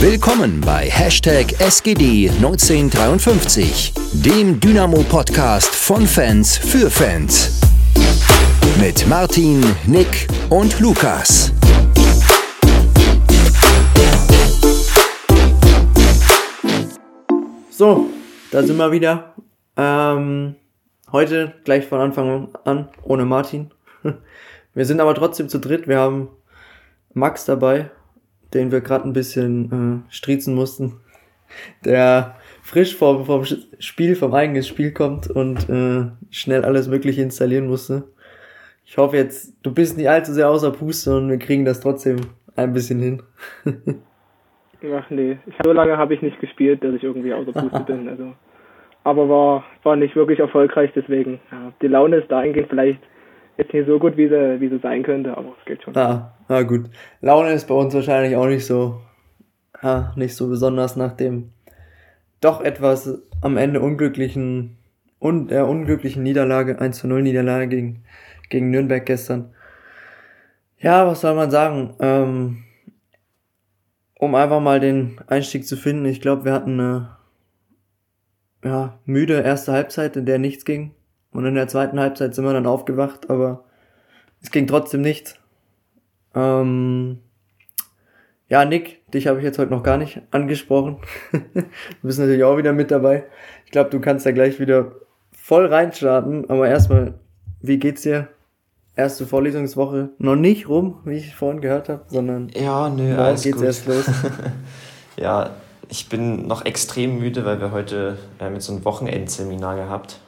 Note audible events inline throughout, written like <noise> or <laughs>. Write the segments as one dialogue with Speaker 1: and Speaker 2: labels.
Speaker 1: Willkommen bei Hashtag SGD1953, dem Dynamo-Podcast von Fans für Fans. Mit Martin, Nick und Lukas.
Speaker 2: So, da sind wir wieder. Ähm, heute gleich von Anfang an ohne Martin. <laughs> Wir sind aber trotzdem zu dritt. Wir haben Max dabei, den wir gerade ein bisschen äh, striezen mussten, <laughs> der frisch vom, vom Spiel, vom eigenen Spiel kommt und äh, schnell alles Mögliche installieren musste. Ich hoffe jetzt, du bist nicht allzu sehr außer Puste und wir kriegen das trotzdem ein bisschen hin. <laughs>
Speaker 3: Ach nee, ich, so lange habe ich nicht gespielt, dass ich irgendwie außer Puste bin. Also, aber war, war nicht wirklich erfolgreich, deswegen. Ja, die Laune ist dahingehend vielleicht jetzt nicht so gut, wie sie, wie sie sein könnte, aber es geht schon.
Speaker 2: Ah, ah gut. Laune ist bei uns wahrscheinlich auch nicht so, ah, nicht so besonders nach dem doch etwas am Ende unglücklichen und der unglücklichen Niederlage, 1 zu 0 Niederlage gegen, gegen Nürnberg gestern. Ja, was soll man sagen? Ähm, um einfach mal den Einstieg zu finden, ich glaube, wir hatten eine ja, müde erste Halbzeit, in der nichts ging. Und in der zweiten Halbzeit sind wir dann aufgewacht, aber es ging trotzdem nichts. Ähm, ja, Nick, dich habe ich jetzt heute noch gar nicht angesprochen. <laughs> du bist natürlich auch wieder mit dabei. Ich glaube, du kannst ja gleich wieder voll reinstarten, aber erstmal, wie geht's dir? Erste Vorlesungswoche noch nicht rum, wie ich vorhin gehört habe, sondern
Speaker 4: ja, nö, alles geht's gut. erst los. <laughs> ja, ich bin noch extrem müde, weil wir heute wir haben jetzt so ein Wochenendseminar gehabt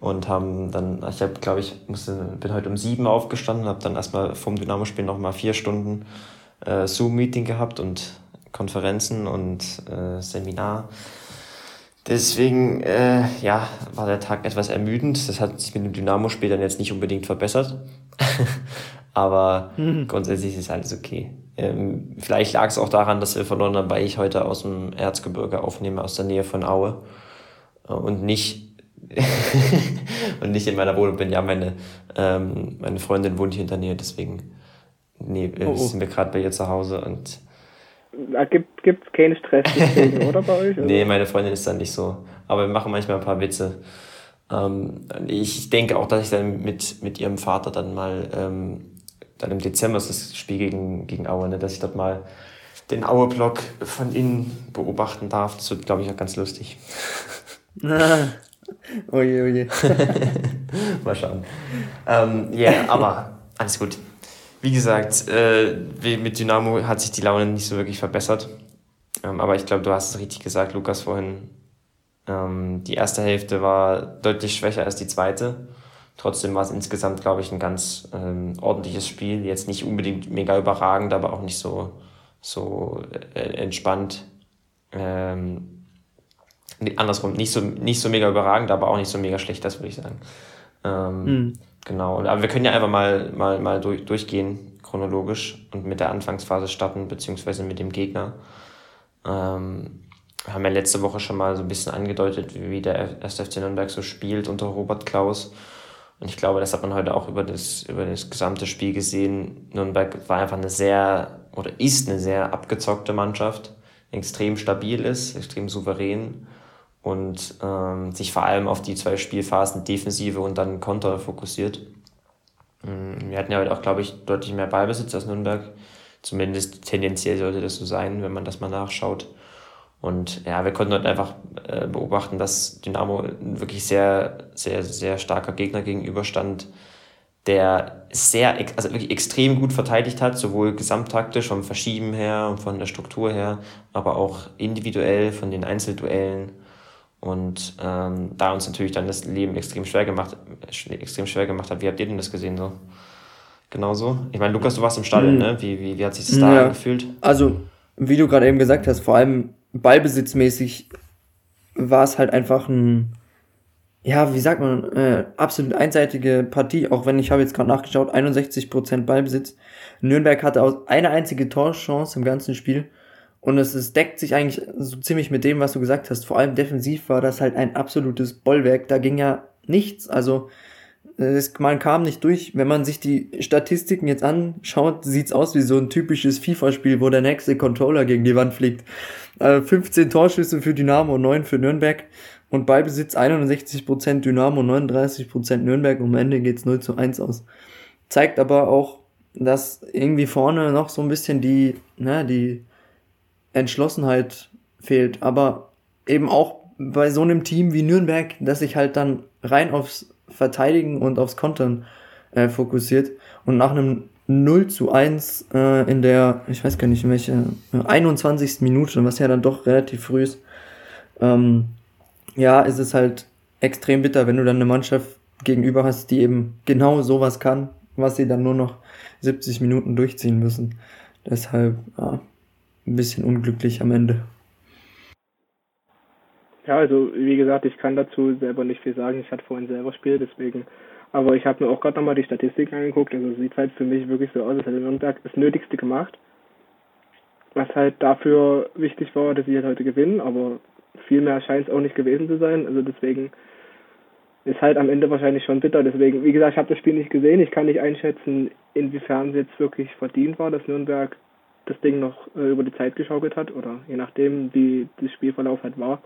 Speaker 4: und haben dann, ich habe, glaube ich, musste, bin heute um sieben aufgestanden, habe dann erstmal vom Dynamo-Spiel nochmal vier Stunden äh, Zoom-Meeting gehabt und Konferenzen und äh, Seminar. Deswegen, äh, ja, war der Tag etwas ermüdend. Das hat sich mit dem Dynamo-Spiel dann jetzt nicht unbedingt verbessert. <laughs> Aber mhm. grundsätzlich ist alles okay. Ähm, vielleicht lag es auch daran, dass wir verloren haben, weil ich heute aus dem Erzgebirge aufnehme, aus der Nähe von Aue. Und nicht <laughs> und nicht in meiner Wohnung bin. Ja, meine, ähm, meine Freundin wohnt hier in der Nähe, deswegen nee, oh, oh. sind wir gerade bei ihr zu Hause und
Speaker 3: Gibt es keinen Stress deswegen, <laughs> oder bei euch? Oder?
Speaker 4: Nee, meine Freundin ist dann nicht so. Aber wir machen manchmal ein paar Witze. Ähm, ich denke auch, dass ich dann mit, mit ihrem Vater dann mal, ähm, dann im Dezember ist das Spiel gegen, gegen Aue, ne, dass ich dort mal den Aue-Block von innen beobachten darf. Das wird, glaube ich, auch ganz lustig. <laughs> <laughs>
Speaker 2: oje, oje. <laughs>
Speaker 4: Mal schauen. Ähm, ja, yeah, aber alles gut. Wie gesagt, äh, mit Dynamo hat sich die Laune nicht so wirklich verbessert. Ähm, aber ich glaube, du hast es richtig gesagt, Lukas, vorhin. Ähm, die erste Hälfte war deutlich schwächer als die zweite. Trotzdem war es insgesamt, glaube ich, ein ganz ähm, ordentliches Spiel. Jetzt nicht unbedingt mega überragend, aber auch nicht so, so äh, entspannt. Ähm, nee, andersrum, nicht so, nicht so mega überragend, aber auch nicht so mega schlecht, das würde ich sagen. Ähm, mhm. Genau, aber wir können ja einfach mal, mal, mal durch, durchgehen, chronologisch und mit der Anfangsphase starten, beziehungsweise mit dem Gegner. Ähm, wir haben ja letzte Woche schon mal so ein bisschen angedeutet, wie der 1. FC Nürnberg so spielt unter Robert Klaus. Und ich glaube, das hat man heute auch über das, über das gesamte Spiel gesehen. Nürnberg war einfach eine sehr, oder ist eine sehr abgezockte Mannschaft, extrem stabil ist, extrem souverän und ähm, sich vor allem auf die zwei Spielphasen Defensive und dann Konter fokussiert. Mm, wir hatten ja heute auch, glaube ich, deutlich mehr Ballbesitz als Nürnberg. Zumindest tendenziell sollte das so sein, wenn man das mal nachschaut. Und ja, wir konnten dort einfach äh, beobachten, dass Dynamo wirklich sehr, sehr, sehr starker Gegner gegenüberstand, der sehr, also wirklich extrem gut verteidigt hat, sowohl gesamttaktisch vom Verschieben her und von der Struktur her, aber auch individuell von den Einzelduellen. Und ähm, da uns natürlich dann das Leben extrem schwer gemacht, extrem schwer gemacht hat. Wie habt ihr denn das gesehen so? Genauso? Ich meine, Lukas, du warst im Stadion, mhm. ne? Wie, wie, wie hat sich das da ja. angefühlt?
Speaker 2: Also, wie du gerade eben gesagt hast, vor allem ballbesitzmäßig war es halt einfach ein, ja, wie sagt man, äh, absolut einseitige Partie, auch wenn ich habe jetzt gerade nachgeschaut, 61% Ballbesitz. Nürnberg hatte aus eine einzige Torchance im ganzen Spiel und es, es deckt sich eigentlich so ziemlich mit dem, was du gesagt hast. Vor allem defensiv war das halt ein absolutes Bollwerk. Da ging ja nichts. Also es, man kam nicht durch. Wenn man sich die Statistiken jetzt anschaut, sieht's aus wie so ein typisches FIFA-Spiel, wo der nächste Controller gegen die Wand fliegt. Äh, 15 Torschüsse für Dynamo, 9 für Nürnberg. Und Ballbesitz 61% Dynamo, 39% Nürnberg. Und am Ende geht's 0 zu 1 aus. Zeigt aber auch, dass irgendwie vorne noch so ein bisschen die, ne, die Entschlossenheit fehlt. Aber eben auch bei so einem Team wie Nürnberg, das sich halt dann rein aufs Verteidigen und aufs Kontern äh, fokussiert. Und nach einem 0 zu 1 äh, in der, ich weiß gar nicht, welche, 21. Minute, was ja dann doch relativ früh ist, ähm, ja, ist es halt extrem bitter, wenn du dann eine Mannschaft gegenüber hast, die eben genau sowas kann, was sie dann nur noch 70 Minuten durchziehen müssen. Deshalb, ja, ein bisschen unglücklich am Ende.
Speaker 3: Ja, also wie gesagt, ich kann dazu selber nicht viel sagen. Ich hatte vorhin selber Spiel, deswegen. Aber ich habe mir auch gerade nochmal die Statistik angeguckt. Also sieht halt für mich wirklich so aus, als hätte Nürnberg das Nötigste gemacht. Was halt dafür wichtig war, dass sie halt heute gewinnen, aber viel mehr scheint es auch nicht gewesen zu sein. Also deswegen ist halt am Ende wahrscheinlich schon bitter. Deswegen, wie gesagt, ich habe das Spiel nicht gesehen. Ich kann nicht einschätzen, inwiefern es jetzt wirklich verdient war, dass Nürnberg das Ding noch äh, über die Zeit geschaukelt hat oder je nachdem, wie das Spielverlauf halt war.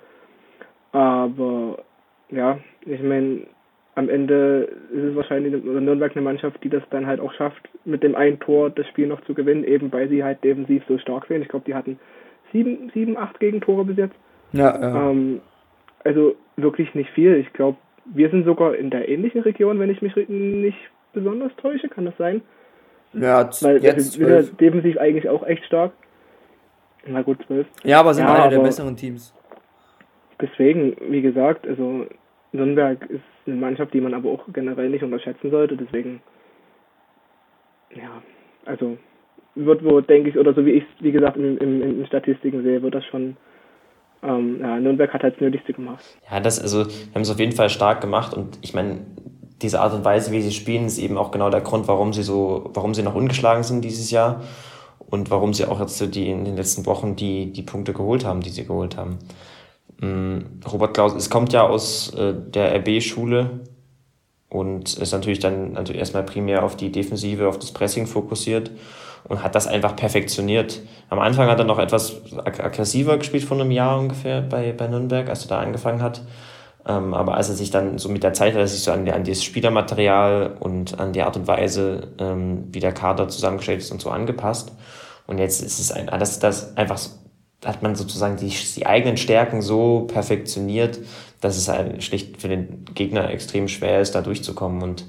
Speaker 3: Aber ja, ich meine, am Ende ist es wahrscheinlich Nürnberg eine Mannschaft, die das dann halt auch schafft, mit dem einen Tor das Spiel noch zu gewinnen, eben weil sie halt defensiv so stark sind. Ich glaube, die hatten sieben, sieben, acht Gegentore bis jetzt.
Speaker 2: Ja, ja.
Speaker 3: Ähm, also wirklich nicht viel. Ich glaube, wir sind sogar in der ähnlichen Region, wenn ich mich nicht besonders täusche, kann das sein?
Speaker 2: Ja,
Speaker 3: Weil jetzt wir sind defensiv eigentlich auch echt stark. Na gut, zwölf.
Speaker 2: Ja, aber sind ja, einer der besseren Teams
Speaker 3: deswegen, wie gesagt, also Nürnberg ist eine Mannschaft, die man aber auch generell nicht unterschätzen sollte. Deswegen, ja, also wird wohl, denke ich, oder so wie ich es, wie gesagt, in, in, in Statistiken sehe, wird das schon ähm, ja, Nürnberg hat halt das Nötigste gemacht.
Speaker 4: Ja, das, also, wir haben es auf jeden Fall stark gemacht und ich meine, diese Art und Weise, wie sie spielen, ist eben auch genau der Grund, warum sie so, warum sie noch ungeschlagen sind dieses Jahr und warum sie auch jetzt so die in den letzten Wochen die, die Punkte geholt haben, die sie geholt haben. Mm, Robert Klaus, es kommt ja aus äh, der RB-Schule und ist natürlich dann also erstmal primär auf die Defensive, auf das Pressing fokussiert und hat das einfach perfektioniert. Am Anfang hat er noch etwas aggressiver gespielt vor einem Jahr ungefähr bei, bei Nürnberg, als er da angefangen hat. Ähm, aber als er sich dann so mit der Zeit, als er sich so an, an das Spielermaterial und an die Art und Weise, ähm, wie der Kader zusammengestellt ist und so angepasst. Und jetzt ist es ein, das, das einfach hat man sozusagen die, die eigenen Stärken so perfektioniert, dass es halt schlicht für den Gegner extrem schwer ist, da durchzukommen. Und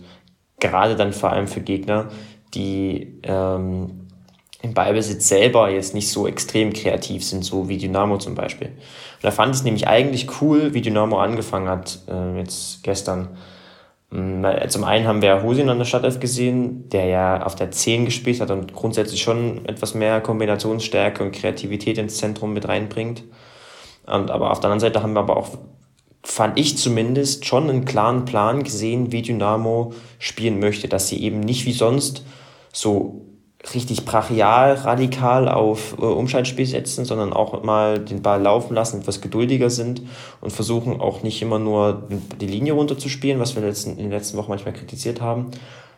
Speaker 4: gerade dann vor allem für Gegner, die ähm, im Ballbesitz selber jetzt nicht so extrem kreativ sind, so wie Dynamo zum Beispiel. Da fand ich es nämlich eigentlich cool, wie Dynamo angefangen hat, äh, jetzt gestern Mm, zum einen haben wir Husin an der Startelf gesehen, der ja auf der 10 gespielt hat und grundsätzlich schon etwas mehr Kombinationsstärke und Kreativität ins Zentrum mit reinbringt. Und, aber auf der anderen Seite haben wir aber auch, fand ich zumindest, schon einen klaren Plan gesehen, wie Dynamo spielen möchte, dass sie eben nicht wie sonst so richtig brachial, radikal auf äh, Umschaltspiel setzen, sondern auch mal den Ball laufen lassen, etwas geduldiger sind und versuchen auch nicht immer nur die Linie runterzuspielen, was wir in den letzten, in den letzten Wochen manchmal kritisiert haben,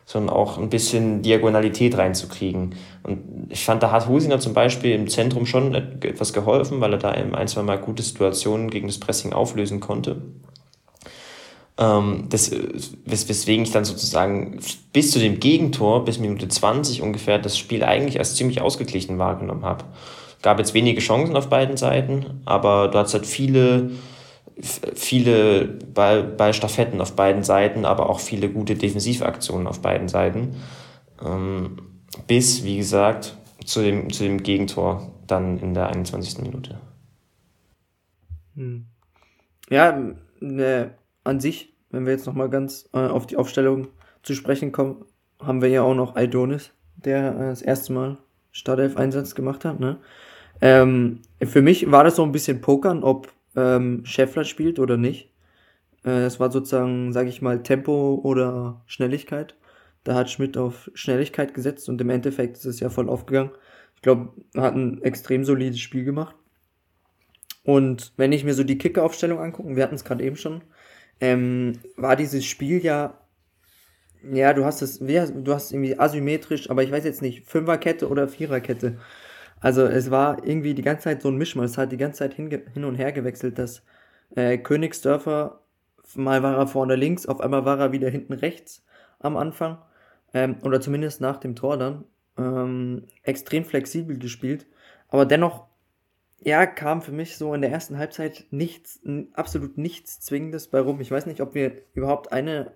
Speaker 4: sondern auch ein bisschen Diagonalität reinzukriegen. Und ich fand, da hat Husiner zum Beispiel im Zentrum schon etwas geholfen, weil er da ein, zwei Mal gute Situationen gegen das Pressing auflösen konnte. Ähm, das, wes weswegen ich dann sozusagen bis zu dem Gegentor, bis Minute 20 ungefähr, das Spiel eigentlich als ziemlich ausgeglichen wahrgenommen habe. Gab jetzt wenige Chancen auf beiden Seiten, aber du hast halt viele, viele Ball, Ballstaffetten auf beiden Seiten, aber auch viele gute Defensivaktionen auf beiden Seiten. Ähm, bis, wie gesagt, zu dem, zu dem Gegentor dann in der 21. Minute.
Speaker 2: Hm. Ja, ne, an sich, wenn wir jetzt nochmal ganz äh, auf die Aufstellung zu sprechen kommen, haben wir ja auch noch Aidonis, der äh, das erste Mal Startelf-Einsatz gemacht hat. Ne? Ähm, für mich war das so ein bisschen Pokern, ob ähm, Scheffler spielt oder nicht. Äh, es war sozusagen, sage ich mal, Tempo oder Schnelligkeit. Da hat Schmidt auf Schnelligkeit gesetzt und im Endeffekt ist es ja voll aufgegangen. Ich glaube, hat ein extrem solides Spiel gemacht. Und wenn ich mir so die Kicker-Aufstellung angucke, wir hatten es gerade eben schon, ähm, war dieses Spiel ja ja, du hast es, du hast irgendwie asymmetrisch, aber ich weiß jetzt nicht, Fünferkette oder Viererkette. Also es war irgendwie die ganze Zeit so ein Mischmasch. Es hat die ganze Zeit hin, hin und her gewechselt, dass äh, Königsdörfer, mal war er vorne links, auf einmal war er wieder hinten rechts am Anfang. Ähm, oder zumindest nach dem Tor dann. Ähm, extrem flexibel gespielt. Aber dennoch, ja, kam für mich so in der ersten Halbzeit nichts, absolut nichts Zwingendes bei rum. Ich weiß nicht, ob wir überhaupt eine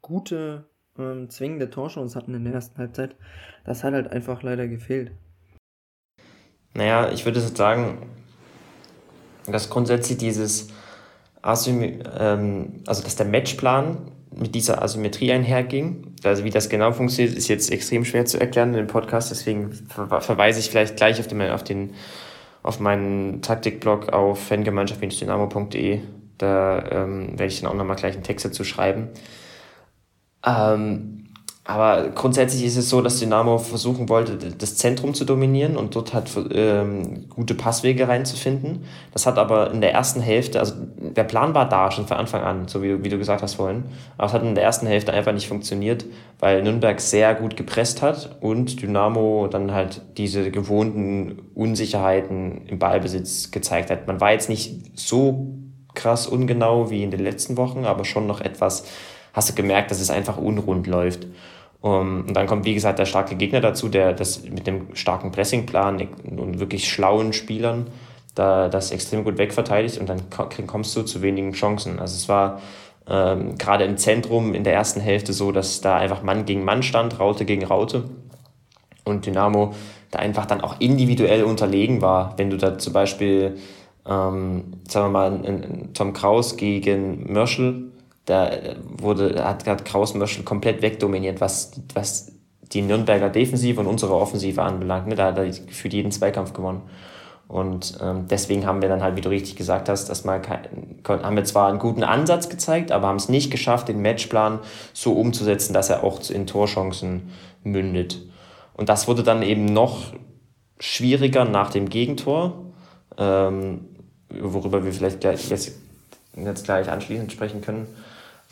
Speaker 2: gute, ähm, zwingende Torchance hatten in der ersten Halbzeit. Das hat halt einfach leider gefehlt.
Speaker 4: Naja, ich würde sagen, dass grundsätzlich dieses Asym ähm, also dass der Matchplan mit dieser Asymmetrie einherging. Also wie das genau funktioniert, ist jetzt extrem schwer zu erklären in dem Podcast, deswegen ver verweise ich vielleicht gleich auf den, auf den auf meinen Taktikblog auf fangemeinschaft-dynamo.de. Da ähm, werde ich dann auch nochmal gleich einen Text dazu schreiben. Ähm, aber grundsätzlich ist es so, dass Dynamo versuchen wollte, das Zentrum zu dominieren und dort halt ähm, gute Passwege reinzufinden. Das hat aber in der ersten Hälfte, also der Plan war da schon von Anfang an, so wie du, wie du gesagt hast vorhin. Aber es hat in der ersten Hälfte einfach nicht funktioniert, weil Nürnberg sehr gut gepresst hat und Dynamo dann halt diese gewohnten Unsicherheiten im Ballbesitz gezeigt hat. Man war jetzt nicht so krass ungenau wie in den letzten Wochen, aber schon noch etwas hast du gemerkt, dass es einfach unrund läuft. Um, und dann kommt, wie gesagt, der starke Gegner dazu, der das mit dem starken Pressingplan und wirklich schlauen Spielern da das extrem gut wegverteidigt und dann kommst du zu wenigen Chancen. Also es war ähm, gerade im Zentrum in der ersten Hälfte so, dass da einfach Mann gegen Mann stand, Raute gegen Raute und Dynamo da einfach dann auch individuell unterlegen war. Wenn du da zum Beispiel, ähm, sagen wir mal, Tom Kraus gegen Mörschel da wurde, hat, hat Kraus Möschel komplett wegdominiert, was, was die Nürnberger Defensive und unsere Offensive anbelangt. Ne? Da hat er gefühlt jeden Zweikampf gewonnen. Und ähm, deswegen haben wir dann halt, wie du richtig gesagt hast, dass mal haben wir zwar einen guten Ansatz gezeigt, aber haben es nicht geschafft, den Matchplan so umzusetzen, dass er auch in Torchancen mündet. Und das wurde dann eben noch schwieriger nach dem Gegentor, ähm, worüber wir vielleicht gleich, jetzt, jetzt gleich anschließend sprechen können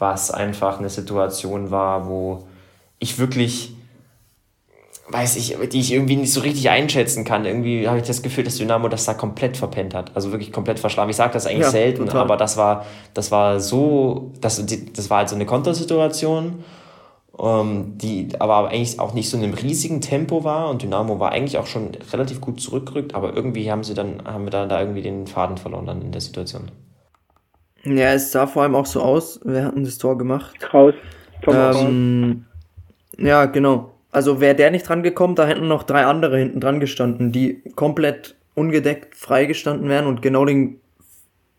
Speaker 4: was einfach eine Situation war, wo ich wirklich, weiß ich, die ich irgendwie nicht so richtig einschätzen kann. Irgendwie habe ich das Gefühl, dass Dynamo das da komplett verpennt hat. Also wirklich komplett verschlafen. Ich sage das eigentlich ja, selten, total. aber das war, das war so, das, das war halt so eine Kontersituation, ähm, die aber eigentlich auch nicht so in einem riesigen Tempo war und Dynamo war eigentlich auch schon relativ gut zurückgerückt, aber irgendwie haben sie dann, haben wir dann da irgendwie den Faden verloren dann in der Situation.
Speaker 2: Ja, es sah vor allem auch so aus. Wir hatten das Tor gemacht. Kraus. Ähm, ja, genau. Also wäre der nicht dran gekommen, da hätten noch drei andere hinten dran gestanden, die komplett ungedeckt freigestanden wären und genau den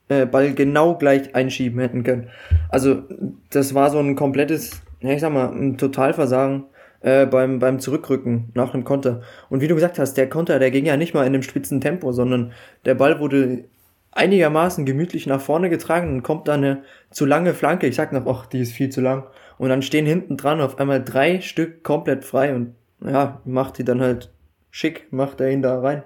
Speaker 2: äh, Ball genau gleich einschieben hätten können. Also das war so ein komplettes, ja, ich sag mal, ein Totalversagen äh, beim, beim Zurückrücken nach dem Konter. Und wie du gesagt hast, der Konter, der ging ja nicht mal in einem spitzen Tempo, sondern der Ball wurde einigermaßen gemütlich nach vorne getragen und kommt da eine zu lange Flanke. Ich sag noch, ach, die ist viel zu lang. Und dann stehen hinten dran auf einmal drei Stück komplett frei und ja, macht die dann halt schick, macht er ihn da rein.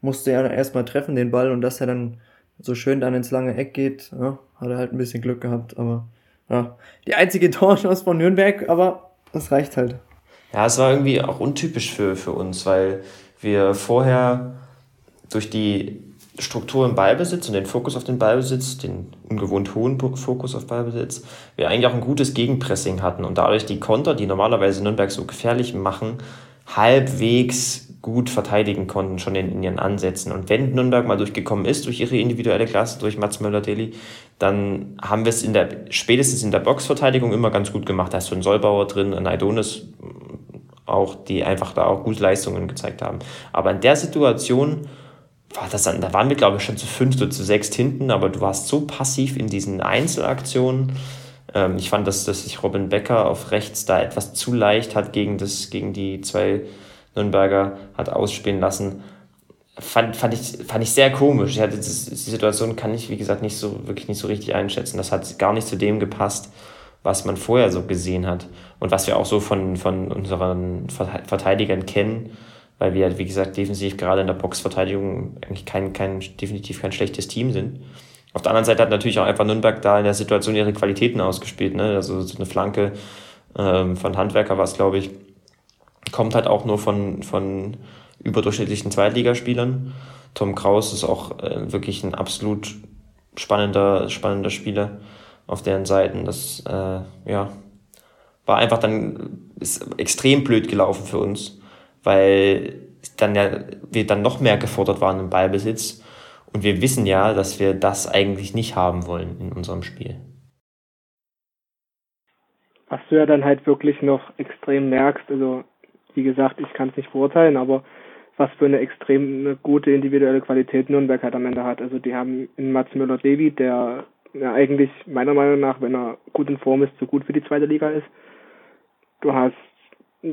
Speaker 2: Musste ja erstmal treffen, den Ball, und dass er dann so schön dann ins lange Eck geht, ja, hat er halt ein bisschen Glück gehabt, aber ja, die einzige <laughs> Torchance von Nürnberg, aber das reicht halt.
Speaker 4: Ja, es war irgendwie auch untypisch für, für uns, weil wir vorher durch die Struktur im Ballbesitz und den Fokus auf den Ballbesitz, den ungewohnt hohen Fokus auf Ballbesitz, wir eigentlich auch ein gutes Gegenpressing hatten und dadurch die Konter, die normalerweise Nürnberg so gefährlich machen, halbwegs gut verteidigen konnten, schon in, in ihren Ansätzen. Und wenn Nürnberg mal durchgekommen ist, durch ihre individuelle Klasse, durch Mats Möller-Deli, dann haben wir es in der, spätestens in der Boxverteidigung immer ganz gut gemacht. Da ist so ein Solbauer drin, ein Aidonis auch, die einfach da auch gute Leistungen gezeigt haben. Aber in der Situation war das dann, da waren wir, glaube ich, schon zu fünft oder zu sechst hinten, aber du warst so passiv in diesen Einzelaktionen. Ähm, ich fand, dass, dass sich Robin Becker auf rechts da etwas zu leicht hat gegen, das, gegen die zwei Nürnberger hat ausspielen lassen. Fand, fand, ich, fand ich sehr komisch. Ich das, die Situation kann ich, wie gesagt, nicht so, wirklich nicht so richtig einschätzen. Das hat gar nicht zu dem gepasst, was man vorher so gesehen hat und was wir auch so von, von unseren Verteidigern kennen weil wir, wie gesagt, defensiv gerade in der Boxverteidigung eigentlich kein, kein, definitiv kein schlechtes Team sind. Auf der anderen Seite hat natürlich auch einfach Nürnberg da in der Situation ihre Qualitäten ausgespielt. Ne? Also so eine Flanke ähm, von Handwerker war es, glaube ich. Kommt halt auch nur von, von überdurchschnittlichen Zweitligaspielern. Tom Kraus ist auch äh, wirklich ein absolut spannender, spannender Spieler auf deren Seiten. Das äh, ja, war einfach dann ist extrem blöd gelaufen für uns, weil dann ja wir dann noch mehr gefordert waren im Ballbesitz und wir wissen ja, dass wir das eigentlich nicht haben wollen in unserem Spiel.
Speaker 3: Was du ja dann halt wirklich noch extrem merkst, also wie gesagt, ich kann es nicht beurteilen, aber was für eine extrem eine gute individuelle Qualität Nürnberg halt am Ende hat. Also die haben in Mats Müller-Devi, der ja eigentlich meiner Meinung nach, wenn er gut in Form ist, so gut für die zweite Liga ist. Du hast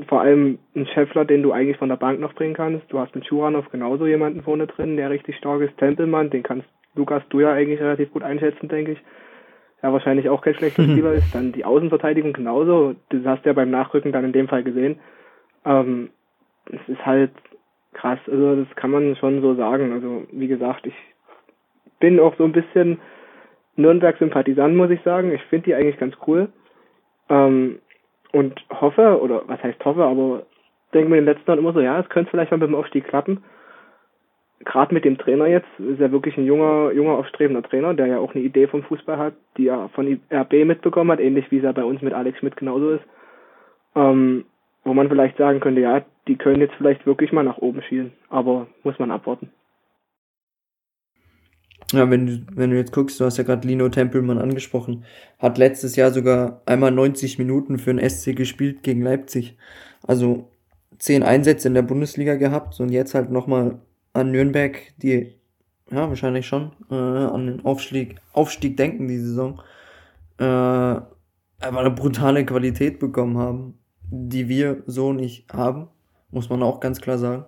Speaker 3: vor allem einen Scheffler, den du eigentlich von der Bank noch bringen kannst. Du hast mit Schuranov genauso jemanden vorne drin, der richtig stark ist. Tempelmann, den kannst Lukas du ja eigentlich relativ gut einschätzen, denke ich. Ja, wahrscheinlich auch kein schlechter <laughs> Spieler ist. Dann die Außenverteidigung genauso. Das hast du ja beim Nachrücken dann in dem Fall gesehen. Ähm, es ist halt krass. Also das kann man schon so sagen. Also wie gesagt, ich bin auch so ein bisschen Nürnberg-Sympathisant, muss ich sagen. Ich finde die eigentlich ganz cool. Ähm, und hoffe, oder was heißt hoffe, aber denke mir in den letzten Jahren immer so, ja, es könnte vielleicht mal mit dem Aufstieg klappen. Gerade mit dem Trainer jetzt, ist er wirklich ein junger, junger, aufstrebender Trainer, der ja auch eine Idee vom Fußball hat, die er von RB mitbekommen hat, ähnlich wie es ja bei uns mit Alex Schmidt genauso ist. Ähm, wo man vielleicht sagen könnte, ja, die können jetzt vielleicht wirklich mal nach oben schielen, aber muss man abwarten.
Speaker 2: Ja, wenn du, wenn du jetzt guckst, du hast ja gerade Lino Tempelmann angesprochen, hat letztes Jahr sogar einmal 90 Minuten für den SC gespielt gegen Leipzig. Also zehn Einsätze in der Bundesliga gehabt und jetzt halt nochmal an Nürnberg, die ja wahrscheinlich schon äh, an den Aufstieg, Aufstieg denken die Saison, äh, einfach eine brutale Qualität bekommen haben, die wir so nicht haben, muss man auch ganz klar sagen.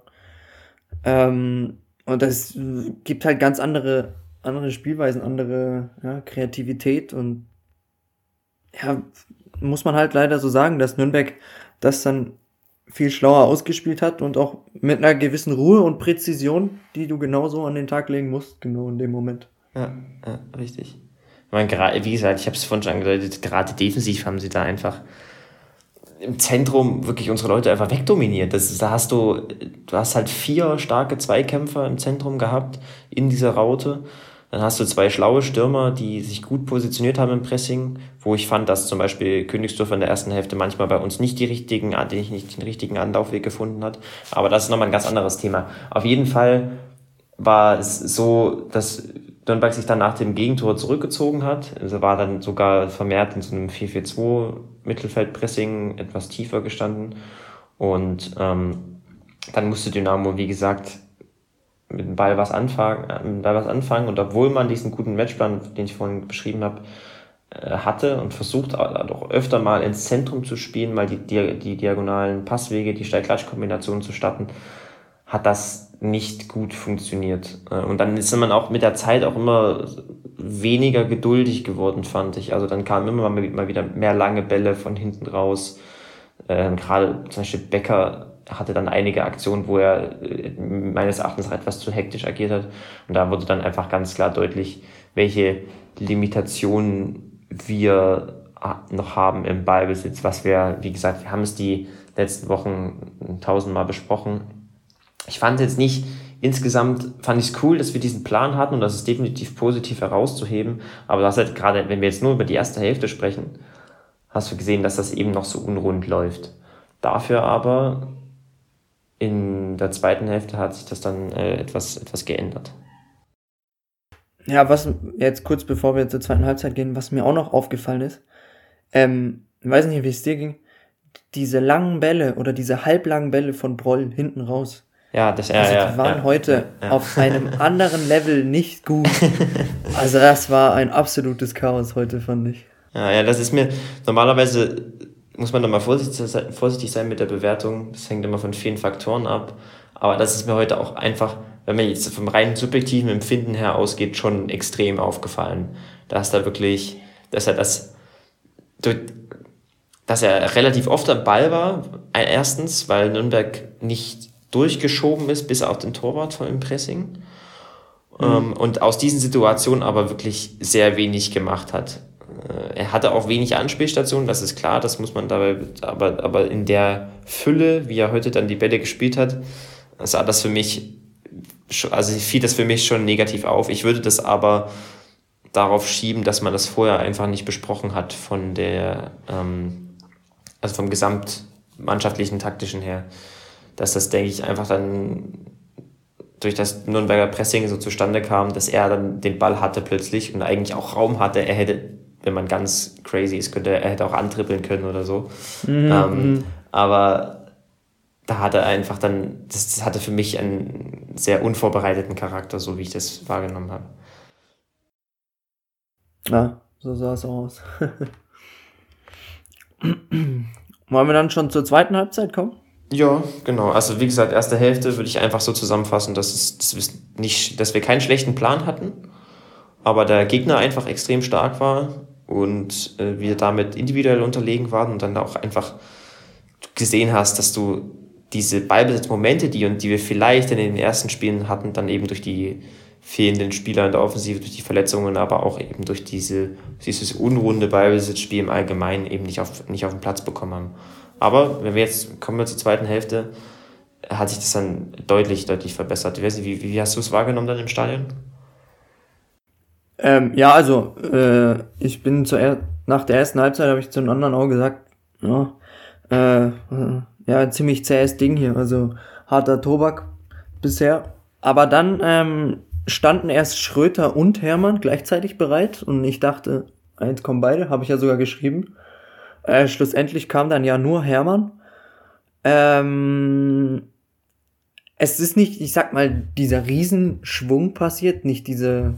Speaker 2: Ähm, und das gibt halt ganz andere andere Spielweisen, andere ja, Kreativität und ja, muss man halt leider so sagen, dass Nürnberg das dann viel schlauer ausgespielt hat und auch mit einer gewissen Ruhe und Präzision, die du genauso an den Tag legen musst, genau in dem Moment.
Speaker 4: Ja, ja richtig. Ich meine, wie gesagt, ich habe es vorhin schon angedeutet, gerade defensiv haben sie da einfach im Zentrum wirklich unsere Leute einfach wegdominiert. Das, da hast du, du hast halt vier starke Zweikämpfer im Zentrum gehabt in dieser Raute. Dann hast du zwei schlaue Stürmer, die sich gut positioniert haben im Pressing, wo ich fand, dass zum Beispiel Königsdorfer in der ersten Hälfte manchmal bei uns nicht die richtigen, nicht den richtigen Anlaufweg gefunden hat. Aber das ist nochmal ein ganz anderes Thema. Auf jeden Fall war es so, dass Nürnberg sich dann nach dem Gegentor zurückgezogen hat. Also war dann sogar vermehrt in so einem 4-4-2 Mittelfeldpressing etwas tiefer gestanden. Und ähm, dann musste Dynamo, wie gesagt, mit dem Ball was anfangen, äh, mit Ball was anfangen. Und obwohl man diesen guten Matchplan, den ich vorhin beschrieben habe, äh, hatte und versucht auch öfter mal ins Zentrum zu spielen, mal die, die, die diagonalen Passwege, die Steil-Klatsch-Kombinationen zu starten, hat das nicht gut funktioniert. Äh, und dann ist man auch mit der Zeit auch immer weniger geduldig geworden, fand ich. Also dann kamen immer mal wieder mehr lange Bälle von hinten raus. Ähm, Gerade zum Beispiel Becker hatte dann einige Aktionen, wo er äh, meines Erachtens etwas zu hektisch agiert hat. Und da wurde dann einfach ganz klar deutlich, welche Limitationen wir noch haben im Ballbesitz, was wir, wie gesagt, wir haben es die letzten Wochen tausendmal besprochen. Ich fand jetzt nicht, insgesamt fand ich es cool, dass wir diesen Plan hatten und das ist definitiv positiv herauszuheben, aber das halt gerade, wenn wir jetzt nur über die erste Hälfte sprechen, hast du gesehen, dass das eben noch so unrund läuft. Dafür aber in der zweiten Hälfte hat sich das dann äh, etwas, etwas geändert.
Speaker 2: Ja, was jetzt kurz bevor wir zur zweiten Halbzeit gehen, was mir auch noch aufgefallen ist, ähm, ich weiß nicht, wie es dir ging, diese langen Bälle oder diese halblangen Bälle von Broll hinten raus.
Speaker 4: Ja, das
Speaker 2: also
Speaker 4: ja,
Speaker 2: die waren
Speaker 4: ja,
Speaker 2: heute
Speaker 4: ja.
Speaker 2: auf einem <laughs> anderen Level nicht gut. <laughs> Also das war ein absolutes Chaos heute, fand ich.
Speaker 4: Ja, ja, das ist mir normalerweise muss man da mal vorsichtig sein mit der Bewertung. Das hängt immer von vielen Faktoren ab. Aber das ist mir heute auch einfach, wenn man jetzt vom rein subjektiven Empfinden her ausgeht, schon extrem aufgefallen. Dass da wirklich, dass er das, dass er relativ oft am Ball war. Erstens, weil Nürnberg nicht durchgeschoben ist bis auf den Torwart von dem Pressing. Mhm. Ähm, und aus diesen Situationen aber wirklich sehr wenig gemacht hat. Äh, er hatte auch wenig Anspielstationen, das ist klar, das muss man dabei, aber, aber in der Fülle, wie er heute dann die Bälle gespielt hat, sah das für mich, also fiel das für mich schon negativ auf. Ich würde das aber darauf schieben, dass man das vorher einfach nicht besprochen hat von der, ähm, also vom gesamtmannschaftlichen taktischen her. Dass das, denke ich, einfach dann durch das Nürnberger Pressing so zustande kam, dass er dann den Ball hatte plötzlich und eigentlich auch Raum hatte. Er hätte, wenn man ganz crazy ist, könnte er hätte auch antrippeln können oder so. Mhm. Ähm, mhm. aber da hat er einfach dann, das, das hatte für mich einen sehr unvorbereiteten Charakter, so wie ich das wahrgenommen habe.
Speaker 2: Ja, so sah es aus. <laughs> Wollen wir dann schon zur zweiten Halbzeit kommen?
Speaker 4: Ja, genau. Also wie gesagt, erste Hälfte würde ich einfach so zusammenfassen, dass, es, dass, wir nicht, dass wir keinen schlechten Plan hatten, aber der Gegner einfach extrem stark war und äh, wir damit individuell unterlegen waren und dann auch einfach gesehen hast, dass du diese Ballbesitzmomente, die, die wir vielleicht in den ersten Spielen hatten, dann eben durch die fehlenden Spieler in der Offensive, durch die Verletzungen, aber auch eben durch diese, dieses unrunde Ballbesitzspiel im Allgemeinen eben nicht auf, nicht auf den Platz bekommen haben. Aber wenn wir jetzt kommen wir zur zweiten Hälfte, hat sich das dann deutlich, deutlich verbessert. Wie, wie hast du es wahrgenommen dann im Stadion?
Speaker 2: Ähm, ja, also äh, ich bin zuerst nach der ersten Halbzeit habe ich zu den anderen auch gesagt, ja, äh, ja, ziemlich zähes Ding hier, also harter Tobak bisher. Aber dann ähm, standen erst Schröter und Hermann gleichzeitig bereit und ich dachte, eins kommen beide, habe ich ja sogar geschrieben. Äh, schlussendlich kam dann ja nur Hermann. Ähm, es ist nicht, ich sag mal, dieser Riesenschwung passiert, nicht diese,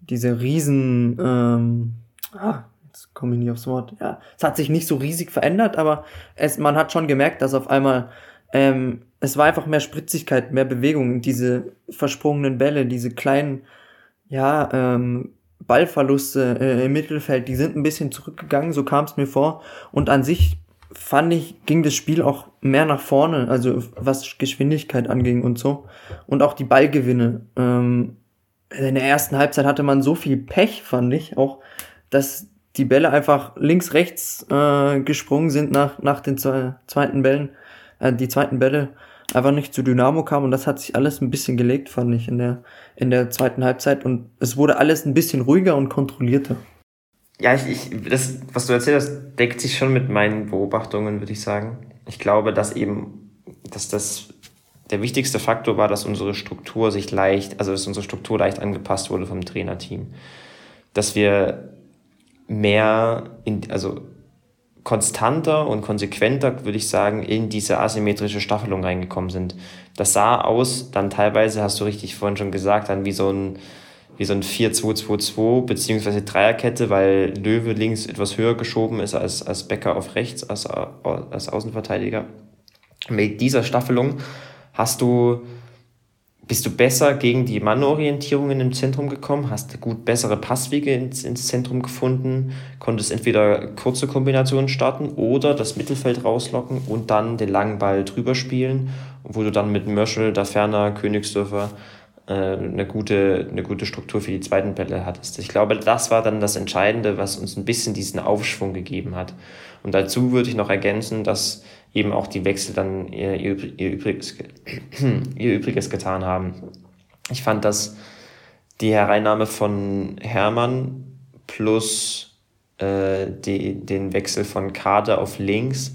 Speaker 2: diese Riesen, ähm, ah, jetzt komme ich nicht aufs Wort. Ja, es hat sich nicht so riesig verändert, aber es, man hat schon gemerkt, dass auf einmal, ähm, es war einfach mehr Spritzigkeit, mehr Bewegung, diese versprungenen Bälle, diese kleinen, ja, ähm, Ballverluste äh, im Mittelfeld, die sind ein bisschen zurückgegangen, so kam es mir vor. Und an sich fand ich, ging das Spiel auch mehr nach vorne, also was Geschwindigkeit anging und so. Und auch die Ballgewinne. Ähm, in der ersten Halbzeit hatte man so viel Pech, fand ich, auch, dass die Bälle einfach links, rechts äh, gesprungen sind nach, nach den zwei, zweiten Bällen, äh, die zweiten Bälle einfach nicht zu Dynamo kam und das hat sich alles ein bisschen gelegt, fand ich, in der, in der zweiten Halbzeit und es wurde alles ein bisschen ruhiger und kontrollierter.
Speaker 4: Ja, ich, ich, das, was du erzählt hast, deckt sich schon mit meinen Beobachtungen, würde ich sagen. Ich glaube, dass eben, dass das der wichtigste Faktor war, dass unsere Struktur sich leicht, also dass unsere Struktur leicht angepasst wurde vom Trainerteam. Dass wir mehr in, also konstanter und konsequenter, würde ich sagen, in diese asymmetrische Staffelung reingekommen sind. Das sah aus, dann teilweise, hast du richtig vorhin schon gesagt, dann wie so ein, wie so ein 4-2-2-2 beziehungsweise Dreierkette, weil Löwe links etwas höher geschoben ist als, als Becker auf rechts, als, als Außenverteidiger. Mit dieser Staffelung hast du bist du besser gegen die Mannorientierungen im Zentrum gekommen, hast gut bessere Passwege ins, ins Zentrum gefunden, konntest entweder kurze Kombinationen starten oder das Mittelfeld rauslocken und dann den langen Ball drüber spielen, wo du dann mit Mörschel, da ferner, Königsdörfer äh, eine, gute, eine gute Struktur für die zweiten Bälle hattest. Ich glaube, das war dann das Entscheidende, was uns ein bisschen diesen Aufschwung gegeben hat. Und dazu würde ich noch ergänzen, dass eben auch die Wechsel dann ihr, ihr, ihr, Übriges, <clears throat> ihr Übriges getan haben. Ich fand, dass die Hereinnahme von Hermann plus äh, die, den Wechsel von Kader auf links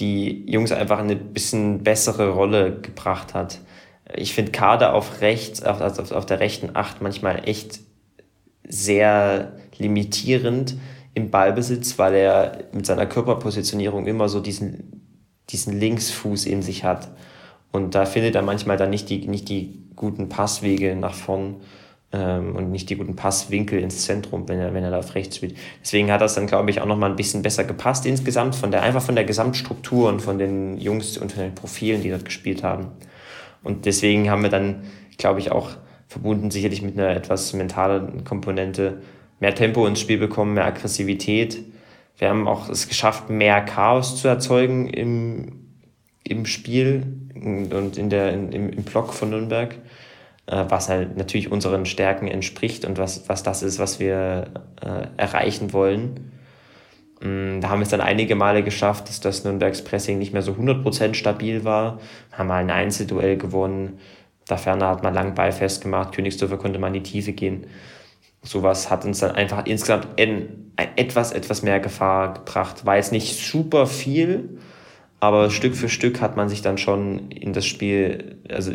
Speaker 4: die Jungs einfach eine bisschen bessere Rolle gebracht hat. Ich finde Kader auf rechts, auf, auf, auf der rechten Acht manchmal echt sehr limitierend im Ballbesitz, weil er mit seiner Körperpositionierung immer so diesen diesen Linksfuß in sich hat. Und da findet er manchmal dann nicht die, nicht die guten Passwege nach vorn ähm, und nicht die guten Passwinkel ins Zentrum, wenn er, wenn er da auf rechts spielt. Deswegen hat das dann, glaube ich, auch nochmal ein bisschen besser gepasst insgesamt, von der, einfach von der Gesamtstruktur und von den Jungs und von den Profilen, die dort gespielt haben. Und deswegen haben wir dann, glaube ich, auch verbunden sicherlich mit einer etwas mentalen Komponente mehr Tempo ins Spiel bekommen, mehr Aggressivität wir haben auch es geschafft, mehr Chaos zu erzeugen im, im Spiel und in der, in, im, im Block von Nürnberg. äh, was halt natürlich unseren Stärken entspricht und was, was das ist, was wir äh, erreichen wollen. Mm, da haben wir es dann einige Male geschafft, dass das Nürnbergs Pressing nicht mehr so 100% stabil war. Haben mal ein Einzelduell gewonnen. Da ferner hat man lang Ball festgemacht. Königsdörfer konnte man in die Tiefe gehen. Sowas hat uns dann einfach insgesamt in, etwas, etwas mehr Gefahr gebracht. War jetzt nicht super viel, aber Stück für Stück hat man sich dann schon in das Spiel, also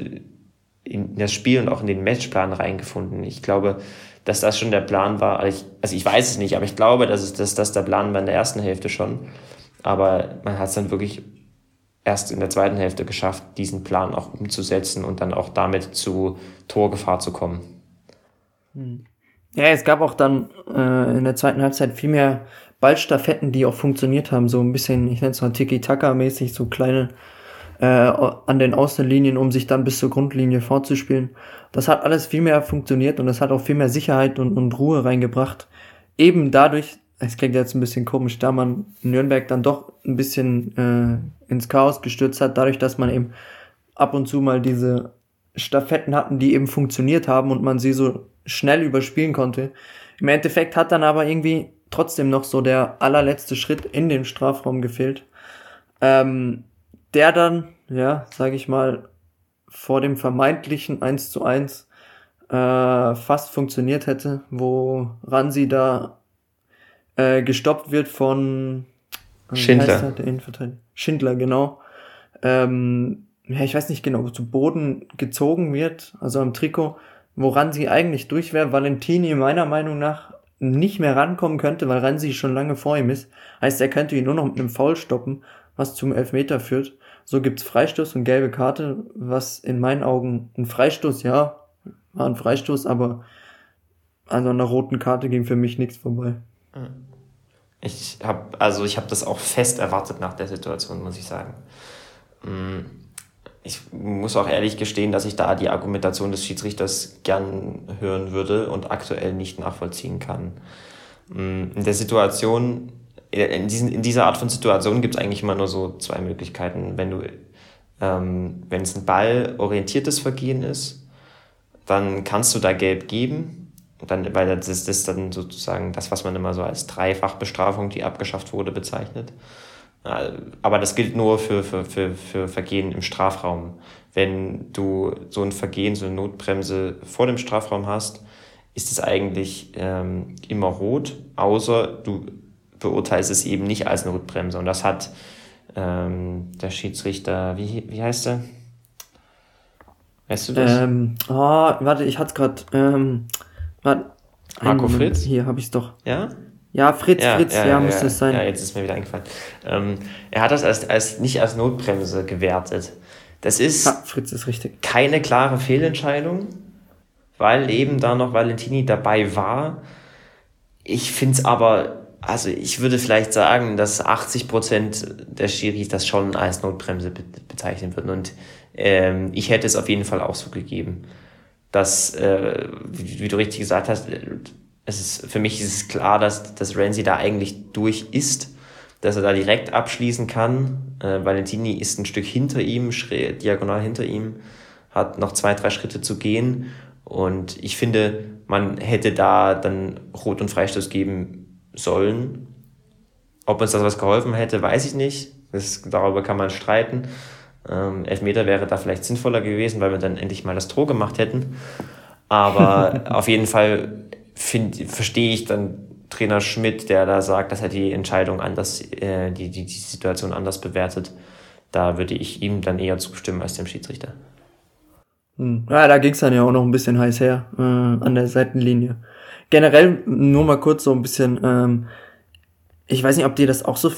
Speaker 4: in das Spiel und auch in den Matchplan reingefunden. Ich glaube, dass das schon der Plan war. Also ich, also ich weiß es nicht, aber ich glaube, dass, es, dass das der Plan war in der ersten Hälfte schon. Aber man hat es dann wirklich erst in der zweiten Hälfte geschafft, diesen Plan auch umzusetzen und dann auch damit zu Torgefahr zu kommen.
Speaker 2: Hm. Ja, es gab auch dann äh, in der zweiten Halbzeit viel mehr Ballstaffetten, die auch funktioniert haben. So ein bisschen, ich nenne es mal Tiki-Taka-mäßig, so kleine äh, an den Außenlinien, um sich dann bis zur Grundlinie fortzuspielen. Das hat alles viel mehr funktioniert und das hat auch viel mehr Sicherheit und, und Ruhe reingebracht. Eben dadurch, es klingt jetzt ein bisschen komisch, da man Nürnberg dann doch ein bisschen äh, ins Chaos gestürzt hat, dadurch, dass man eben ab und zu mal diese Staffetten hatten, die eben funktioniert haben und man sie so schnell überspielen konnte. Im Endeffekt hat dann aber irgendwie trotzdem noch so der allerletzte Schritt in den Strafraum gefehlt. Ähm, der dann, ja, sage ich mal, vor dem vermeintlichen 1 zu 1 äh, fast funktioniert hätte, wo Ransi da äh, gestoppt wird von
Speaker 4: äh, Schindler.
Speaker 2: Schindler, genau. Ähm, ja, ich weiß nicht genau, zu Boden gezogen wird, also am Trikot, woran sie eigentlich durch wäre. Valentini meiner Meinung nach nicht mehr rankommen könnte, weil Ransi schon lange vor ihm ist. Heißt, er könnte ihn nur noch mit einem Foul stoppen, was zum Elfmeter führt. So gibt's Freistoß und gelbe Karte, was in meinen Augen ein Freistoß, ja, war ein Freistoß, aber an einer roten Karte ging für mich nichts vorbei.
Speaker 4: Ich habe also ich habe das auch fest erwartet nach der Situation, muss ich sagen. Mm, ich muss auch ehrlich gestehen, dass ich da die Argumentation des Schiedsrichters gern hören würde und aktuell nicht nachvollziehen kann. Mm, in der Situation in, diesen, in dieser Art von Situation gibt es eigentlich immer nur so zwei Möglichkeiten. Wenn du, ähm, wenn es ein ballorientiertes Vergehen ist, dann kannst du da gelb geben, dann, weil das ist, das ist dann sozusagen das, was man immer so als Dreifachbestrafung, die abgeschafft wurde, bezeichnet. Aber das gilt nur für, für, für, für Vergehen im Strafraum. Wenn du so ein Vergehen, so eine Notbremse vor dem Strafraum hast, ist es eigentlich ähm, immer rot, außer du beurteilst es eben nicht als Notbremse. Und das hat ähm, der Schiedsrichter, wie, wie heißt er?
Speaker 2: Weißt du das? Ähm, oh, warte, ich hatte es gerade. Ähm,
Speaker 4: Marco Fritz?
Speaker 2: Hier habe ich es doch.
Speaker 4: Ja?
Speaker 2: Ja, Fritz, ja, Fritz, ja, ja, müsste es sein.
Speaker 4: Ja, jetzt ist mir wieder eingefallen. Ähm, er hat das als, als, nicht als Notbremse gewertet. Das ist,
Speaker 2: ja, Fritz ist richtig.
Speaker 4: keine klare Fehlentscheidung, weil eben da noch Valentini dabei war. Ich finde es aber also ich würde vielleicht sagen, dass 80 Prozent der Schiris das schon als Notbremse be bezeichnen würden. Und ähm, ich hätte es auf jeden Fall auch so gegeben. Dass, äh, wie, wie, du richtig gesagt hast, es ist, für mich ist es klar, dass, dass Renzi da eigentlich durch ist, dass er da direkt abschließen kann. Äh, Valentini ist ein Stück hinter ihm, schräg, diagonal hinter ihm, hat noch zwei, drei Schritte zu gehen. Und ich finde, man hätte da dann Rot- und Freistoß geben sollen. Ob uns das was geholfen hätte, weiß ich nicht. Das, darüber kann man streiten. Ähm, Elfmeter wäre da vielleicht sinnvoller gewesen, weil wir dann endlich mal das Tor gemacht hätten. Aber <laughs> auf jeden Fall verstehe ich dann Trainer Schmidt, der da sagt, dass er die Entscheidung anders, äh, die, die, die Situation anders bewertet. Da würde ich ihm dann eher zustimmen als dem Schiedsrichter.
Speaker 2: Hm. Ja, da ging es dann ja auch noch ein bisschen heiß her äh, an der Seitenlinie generell nur mal kurz so ein bisschen, ähm, ich weiß nicht, ob dir das auch so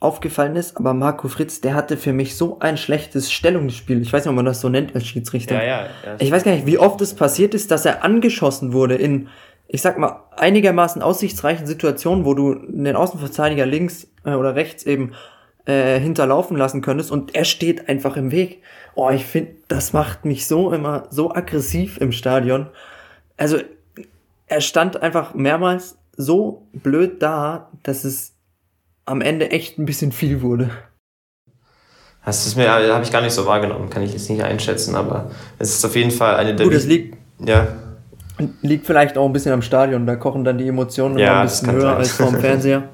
Speaker 2: aufgefallen ist, aber Marco Fritz, der hatte für mich so ein schlechtes Stellungsspiel. Ich weiß nicht, ob man das so nennt als Schiedsrichter.
Speaker 4: Ja, ja,
Speaker 2: ja. Ich weiß gar nicht, wie oft es passiert ist, dass er angeschossen wurde in, ich sag mal, einigermaßen aussichtsreichen Situationen, wo du den Außenverteidiger links äh, oder rechts eben äh, hinterlaufen lassen könntest und er steht einfach im Weg. Oh, ich finde, das macht mich so immer so aggressiv im Stadion. Also er stand einfach mehrmals so blöd da, dass es am Ende echt ein bisschen viel wurde.
Speaker 4: Das ist mir, habe ich gar nicht so wahrgenommen, kann ich jetzt nicht einschätzen, aber es ist auf jeden Fall eine der.
Speaker 2: Gut, es liegt,
Speaker 4: Ja.
Speaker 2: Liegt vielleicht auch ein bisschen am Stadion, da kochen dann die Emotionen ja, ein bisschen höher sein. als vom <laughs> Fernseher.